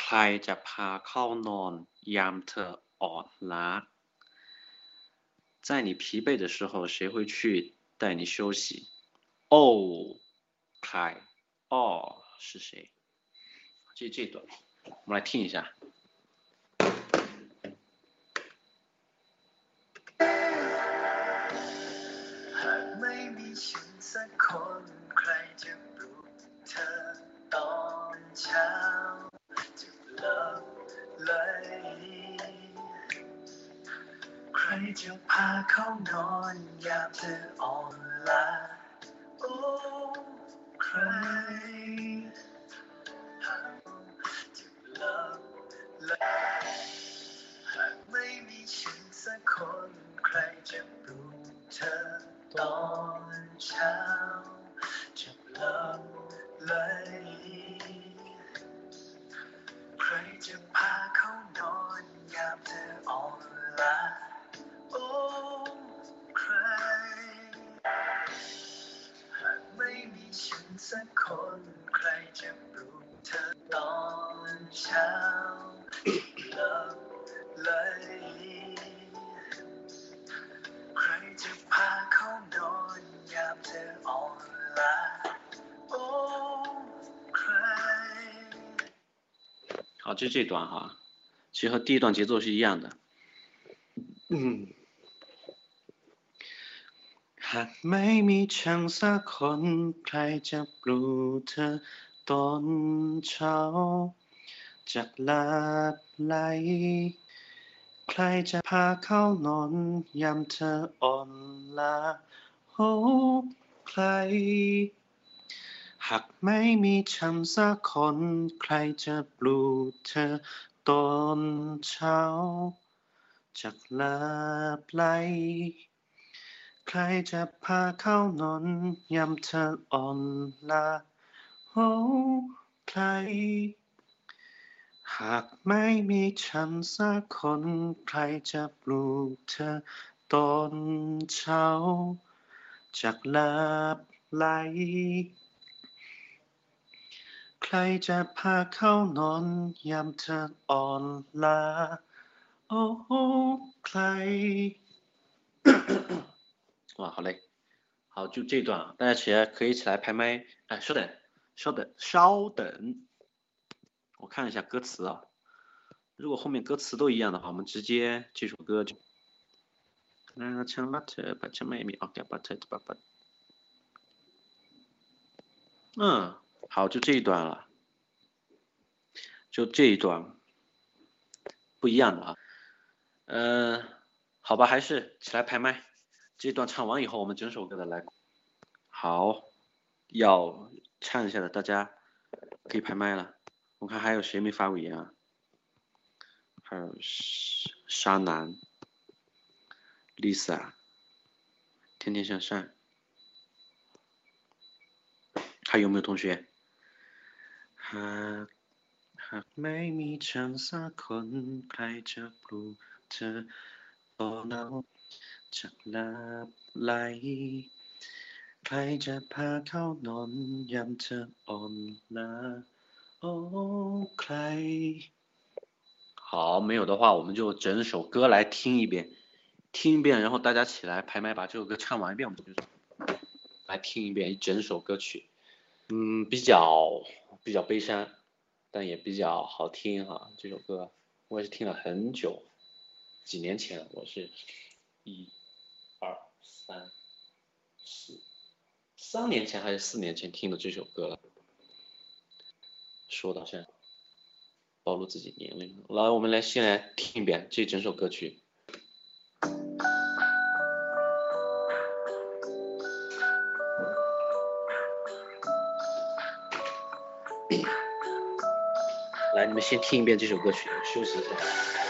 ใครจะพาเข้านอนยามเธออ่อนล้า在你疲惫的时候，谁会去带你休息？哦，ใคร哦是谁？ 这这段，我们来听一下。หากไม่มีฉันสักคนใครจะปลุกเธอตอนเช้าจะหลับไหลใครจะพาเข้านอนยามเธออ่อนล้าโอ้ใคร 好，就这段哈，其实和第一段节奏是一样的。嗯。หากไม่มีฉันสักคนใครจะปลุกเธอตอนเช้าจากหลับไหลใครจะพาเข้านอนยามเธออ่อนล้าโอ้ใคร หากไม่มีฉันสักคน ใครจะปลุกเธอตอนเช้า จากหลับไหลใครจะพาเข้านอนยามเธออ่อนล้าโอ้ใคร หากไม่มีฉันสักคน ใครจะปลุกเธอตอนเช้า จากหลับไหล ใครจะพาเข้านอนยามเธออ่อนล้าโอ้ใคร 哇，好嘞，好，就这段啊，大家起来可以起来拍麦。哎，稍等，稍等，稍等，我看一下歌词啊。如果后面歌词都一样的话，我们直接这首歌就。那唱拉特把唱妹妹，OK，把特把把。嗯， 好，就这一段了，就这一段，不一样的啊，嗯，好吧，还是起来拍麦，这段唱完以后，我们整首歌的来，好，要唱一下的，大家可以拍麦了，我看还有谁没发过音啊？还有沙沙南，Lisa，天天向上，还有没有同学？好没有的话我们就整首歌来听一遍。听一遍然后大家起来拍卖把这首歌唱完一遍我们就来听一遍一整首歌曲。嗯比较比较悲伤，但也比较好听哈、这首歌我也是听了很久，几年前我是一、二、三、四，三年前还是四年前听的这首歌了。说到现在，暴露自己年龄了。来，我们来先来听一遍这整首歌曲。我们先听一遍这首歌曲休息一下。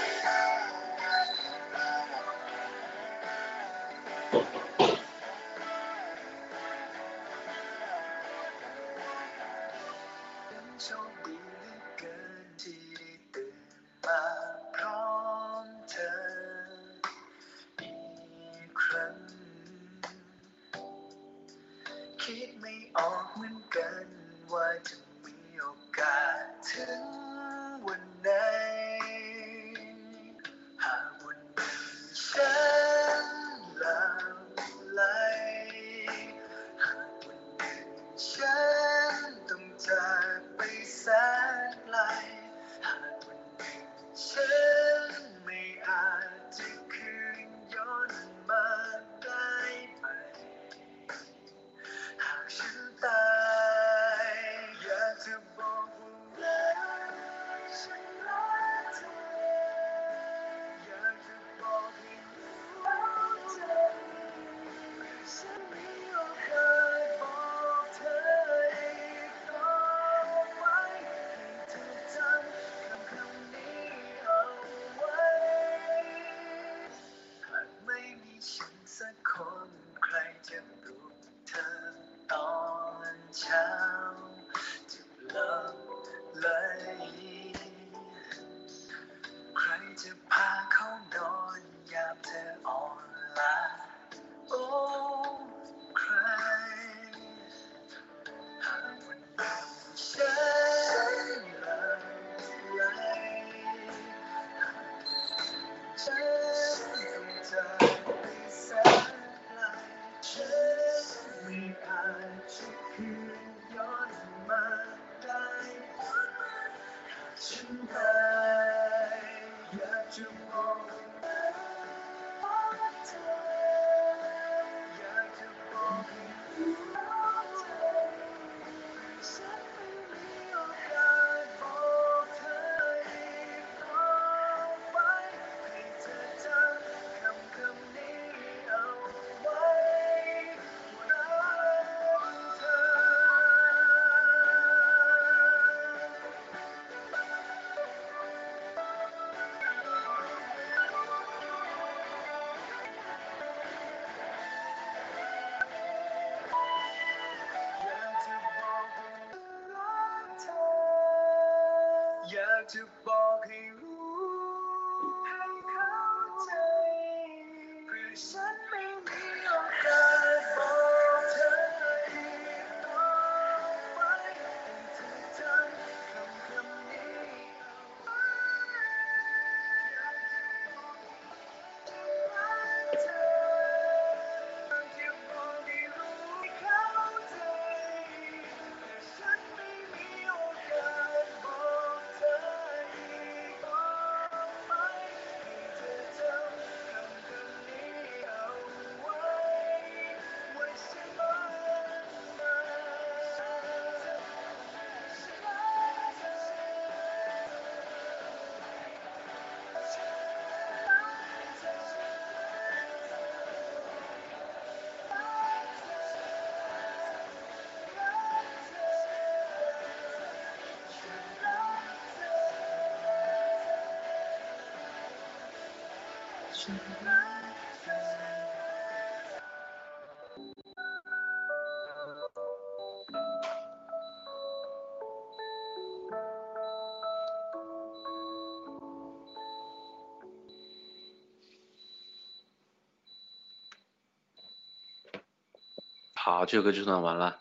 好，这首歌就算完了。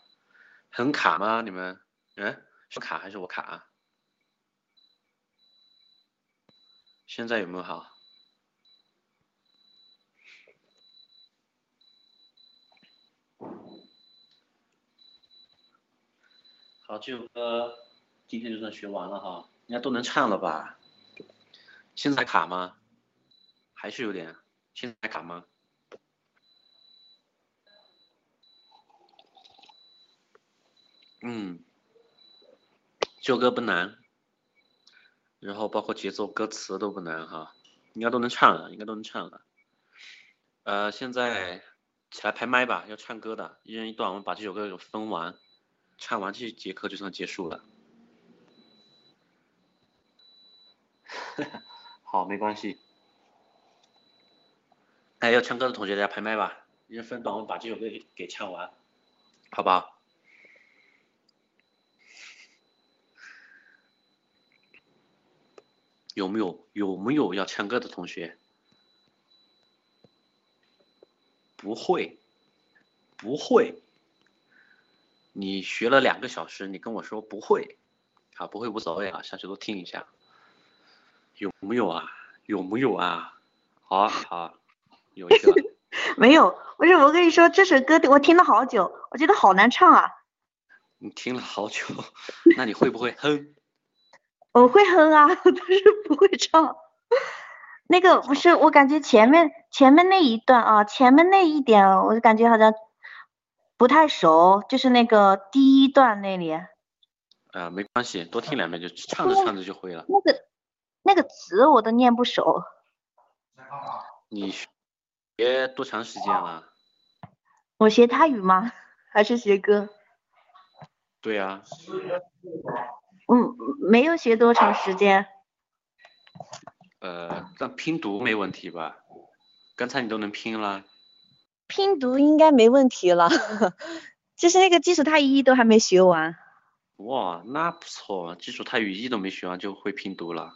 很卡吗？你们？嗯，是卡还是我卡？现在有没有好？好，这首歌今天就算学完了哈，应该都能唱了吧？现在卡吗？还是有点？现在卡吗？嗯，这首歌不难，然后包括节奏、歌词都不难哈，应该都能唱了，应该都能唱了。呃，现在起来排麦吧，要唱歌的，一人一段，我们把这首歌给分完，唱完这节课就算结束了。(laughs) 好，没关系。哎，要唱歌的同学大家拍麦吧，一人分段，我们把这首歌给给唱完，好不好？有没有有没有要唱歌的同学？不会，不会。你学了两个小时，你跟我说不会，啊，不会无所谓啊，下去多听一下。有没有啊？有没有啊？好好，有一个。(laughs) 没有，不是我跟你说，这首歌我听了好久，我觉得好难唱啊。你听了好久，那你会不会哼？(laughs) 我会哼啊，(laughs) 但是不会唱。那个不是，我感觉前面前面那一段啊，前面那一点，我就感觉好像不太熟，就是那个第一段那里。啊，没关系，多听两遍就唱着唱着就会了。那个那个词我都念不熟。你学多长时间了？我学泰语吗？(laughs) 还是学歌？对呀。嗯，没有学多长时间。呃，但拼读没问题吧？刚才你都能拼了。拼读应该没问题了，(laughs) 就是那个基础泰语一都还没学完。哇，那不错，基础泰语一都没学完就会拼读了。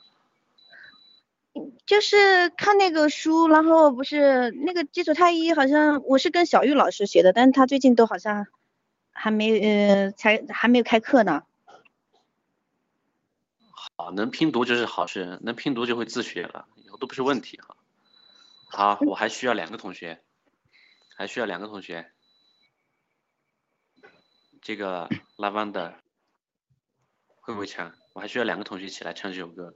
就是看那个书，然后不是那个基础泰语好像我是跟小玉老师学的，但是他最近都好像还没呃才还没有开课呢。好，能拼读就是好事，能拼读就会自学了，以后都不是问题哈。好，我还需要两个同学，还需要两个同学。这个 Lavender 会不会唱？我还需要两个同学一起来唱这首歌。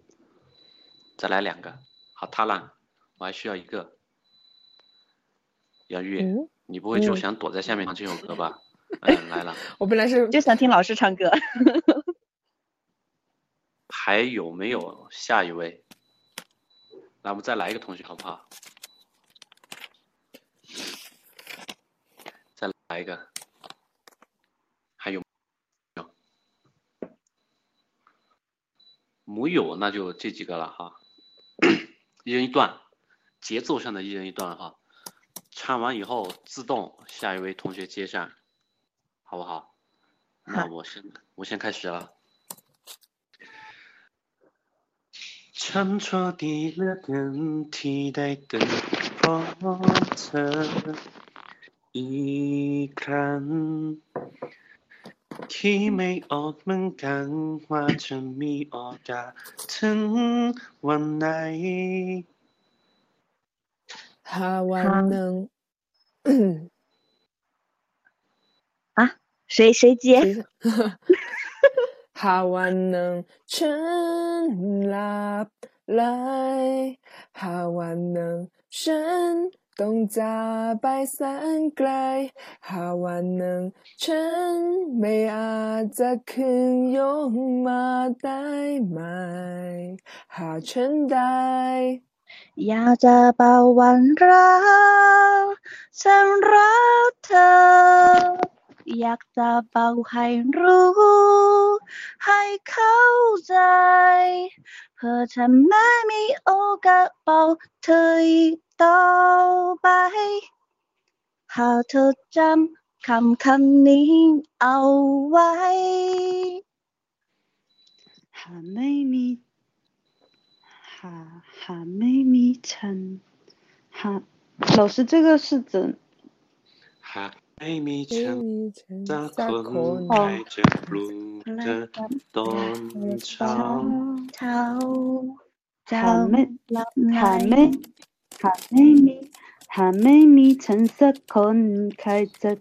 再来两个，好，他浪，我还需要一个。杨玉，你不会就想躲在下面唱这首歌吧？(laughs) 嗯，来了。我本来是就想听老师唱歌。还有没有下一位？那我们再来一个同学好不好？再来一个。还有没有？没有，那就这几个了哈。(clears throat) 一人一段，节奏上的一人一段哈。唱完以后自动下一位同学接上，好不好？那我先我先开始了。(laughs) 唱错的了跟替代的 prompter อีกครั้งที่ไม่ออกเหมือนกันว่าจะมีโอกาสถึงวันไหนหาวันหนึ่ง(coughs) 啊，谁谁接？หาวัน(laughs) หนึ่งฉันหลับไหลหาวันหนึ่งฉัน ต้องจากไปแสนไกล หาวันหนึ่ง ฉันไม่อาจจะคืนยกมาได้ไหม หาฉันได้ อยากจะเป่าวันรักฉันรักเธอ อยากจะเป่าให้รู้ ให้เข้าใจ เพื่อจะไม่มีโอกาสเป่าเธออีกต่อไป หากเธอจำคำคำนี้เอาไว้ หาไม่มีหาหาไม่มีฉันหา老师这个是怎 หาก ไม่มีฉัไม่นมีฉันสักสักคคนนใครจะปลุกเธอตอนเช้าเช้าหาเจ้าไม่หลับไหนหาไม่หาไม่มีหาไม่มีฉันสักคนใครจะ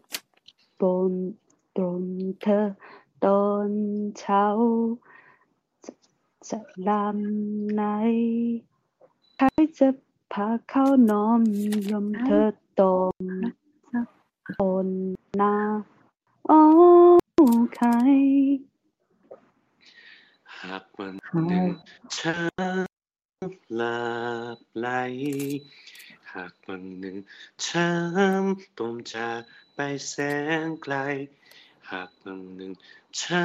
บนตรงเธอตอนเช้าจะจะลำไหนใครจะพาเข้านอนยมเธอตอน บนหน้าโอ้ใครหากวันหนึ่งฉันหลับไหลหากวันหนึ่งฉันต้องจากไปแสนไกล หากวันหนึ่งฉั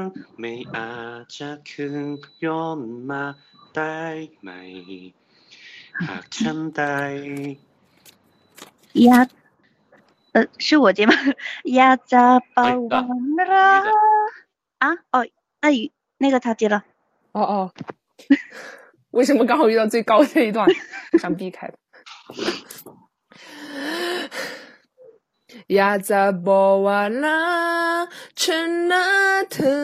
นไม่อาจจะคืนย้อนมาได้ไหม หากฉันได้อยาก 是我接吗？(laughs) 呀，扎包？啊，哦，那那个他接了。哦哦，(laughs) 为什么刚好遇到最高这一段，(laughs) 想避开的？ อยากจะบอกว่ารักฉันนะเธอ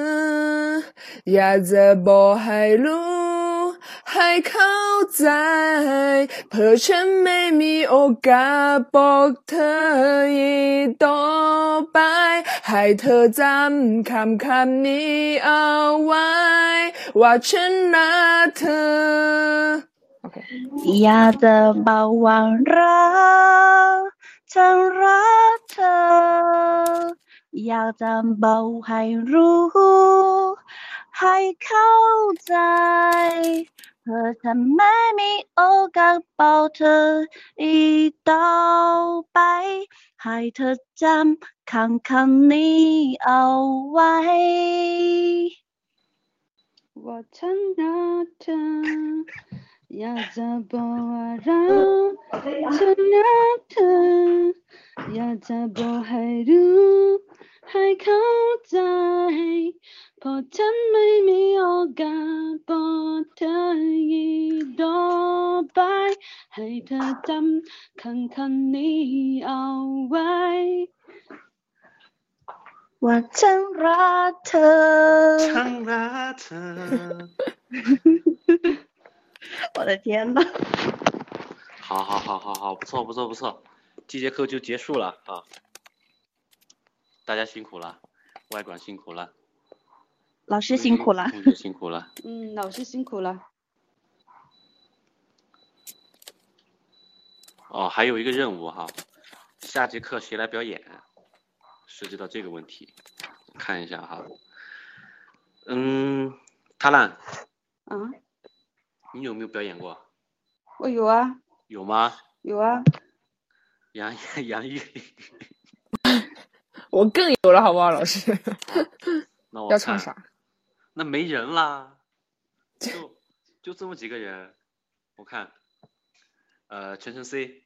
อยากจะบอกให้รู้ให้เข้าใจเพื่อฉันไม่มีโอกาสบอกเธออีกต่อไป ให้เธอจำคำคำนี้เอาไว้ ว่าฉันรักเธอ OK，อยากจะบอกว่ารักฉันรัก เธอ อยากจะบอกให้รู้ ให้เข้าใจ เพื่อจะไม่มีโอกาสบอกเธออีกต่อไป ให้เธอจำคำคำนี้เอาไว้ ว่าฉันรักเธ อยากจะบอกว่ารักฉันรักเธอ อยากจะบอกให้รู้ ให้เข้าใจเพราะฉันไม่มีโอกาสบอกเธออีกต่อไป ให้เธอจำคำคำนี้เอาไว้ ว่าฉันรักเธอฉันรักเธอ (laughs) 我的天呐！好好好好好，不错不错不错，这节课就结束了啊，大家辛苦了，外管辛苦了，老师辛苦了。同学辛苦了。嗯，老师辛苦了。哦，还有一个任务哈，下节课谁来表演？涉及到这个问题，看一下哈。嗯，塔兰，啊，你有没有表演过？我有啊，有吗？有啊。(laughs) 杨杨玉，我更有了，好不好，老师？(laughs) 那我看要唱啥？那没人啦，就就这么几个人，我看，呃，全程 C，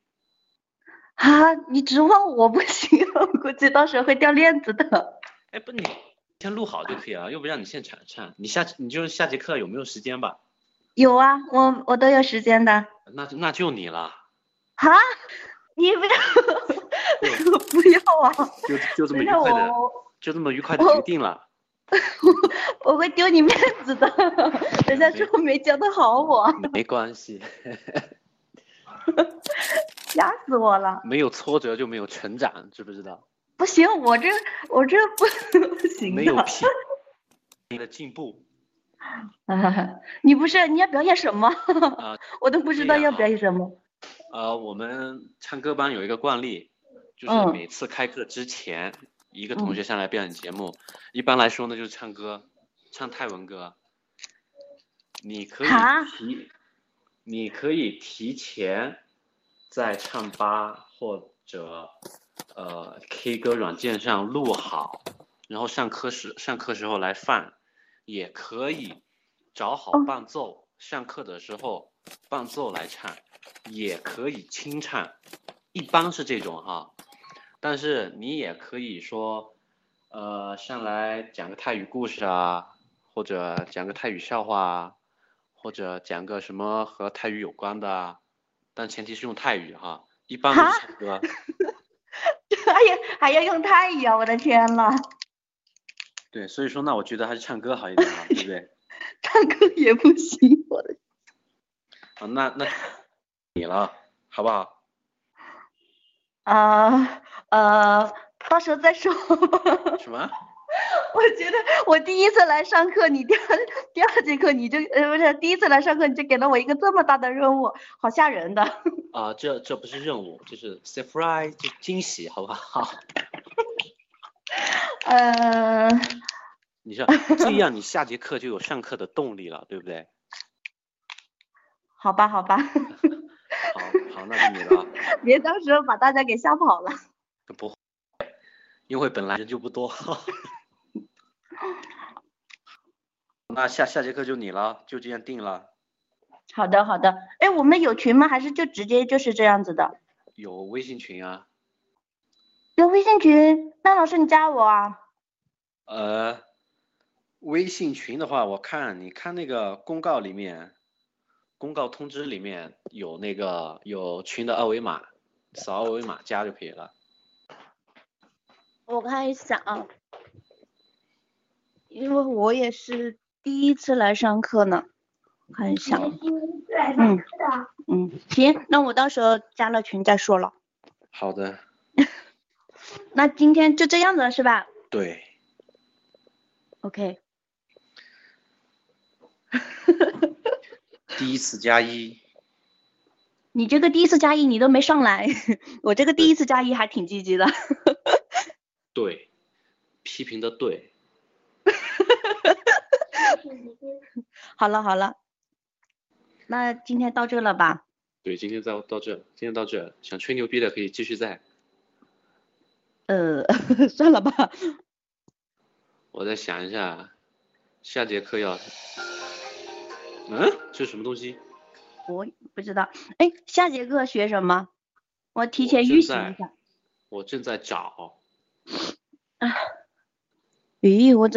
啊，你指望我不行，我估计到时候会掉链子的。哎，不，你先录好就可以了，又不让你现场唱，你下你就下节课有没有时间吧？有啊，我我都有时间的。那就那就你了，啊，你不要 (laughs) 不要啊！就就这么愉快的，就这么愉快的决定了。(laughs) 我会丢你面子的，(laughs) 人家说没教的好我，没关系，吓死我了！没有挫折就没有成长，知不知道？不行，我这我这不不行的。没有批你的进步啊，(laughs) 你不是你要表演什么？啊、(laughs) 我都不知道要表演什么。呃，我们唱歌班有一个惯例，就是嗯每次开课之前，一个同学上来表演节目。一般来说呢，就是唱歌，唱泰文歌。你可以提，你可以提前在唱吧或者呃 K 歌软件上录好，然后上课时上课时候来放，也可以找好哦伴奏，上课的时候伴奏来唱，也可以清唱，一般是这种哈。但是你也可以说，呃，上来讲个泰语故事啊，或者讲个泰语笑话啊，或者讲个什么和泰语有关的啊，但前提是用泰语哈，一般都是唱歌。(laughs) 还要还要用泰语啊！我的天呐，对，所以说那我觉得还是唱歌好一点啊，(laughs) 对不对？唱歌也不行，我 (laughs) 的啊，那那你了，好不好？啊呃，到时候再说。(laughs) 什么？我觉得我第一次来上课，你第二第二节课你就呃不是第一次来上课你就给了我一个这么大的任务，好吓人的。啊，这这不是任务，这是 surprise，就惊喜，好不好？呃，你说这样，你下节课就有上课的动力了，对不对？好吧好吧，(laughs) 好，好，那就你了，(laughs) 别到时候把大家给吓跑了。不会，因为本来人就不多。(laughs) 那下下节课就你了，就这样定了。好的好的，哎，我们有群吗？还是就直接就是这样子的？有微信群啊，有微信群，那老师你加我啊。呃，微信群的话，我看你看那个公告里面，公告通知里面有那个有群的二维码，扫二维码加就可以了。我看一下啊，因为我也是第一次来上课呢，看一下。嗯嗯，行，那我到时候加了群再说了。好的，那今天就这样子了是吧对，？OK，(laughs) 第一次加一，你这个第一次加一你都没上来，(laughs) 我这个第一次加一还挺积极的。(laughs) 对，批评的对，好了好了，那今天到这了吧？对，今天到到这，今天到这，想吹牛逼的可以继续在。呃，(laughs) 算了吧。我再想一下，下节课要，嗯，这什么东西？我不知道，哎，下节课学什么？我提前预习一下。我正在找。啊咦，我怎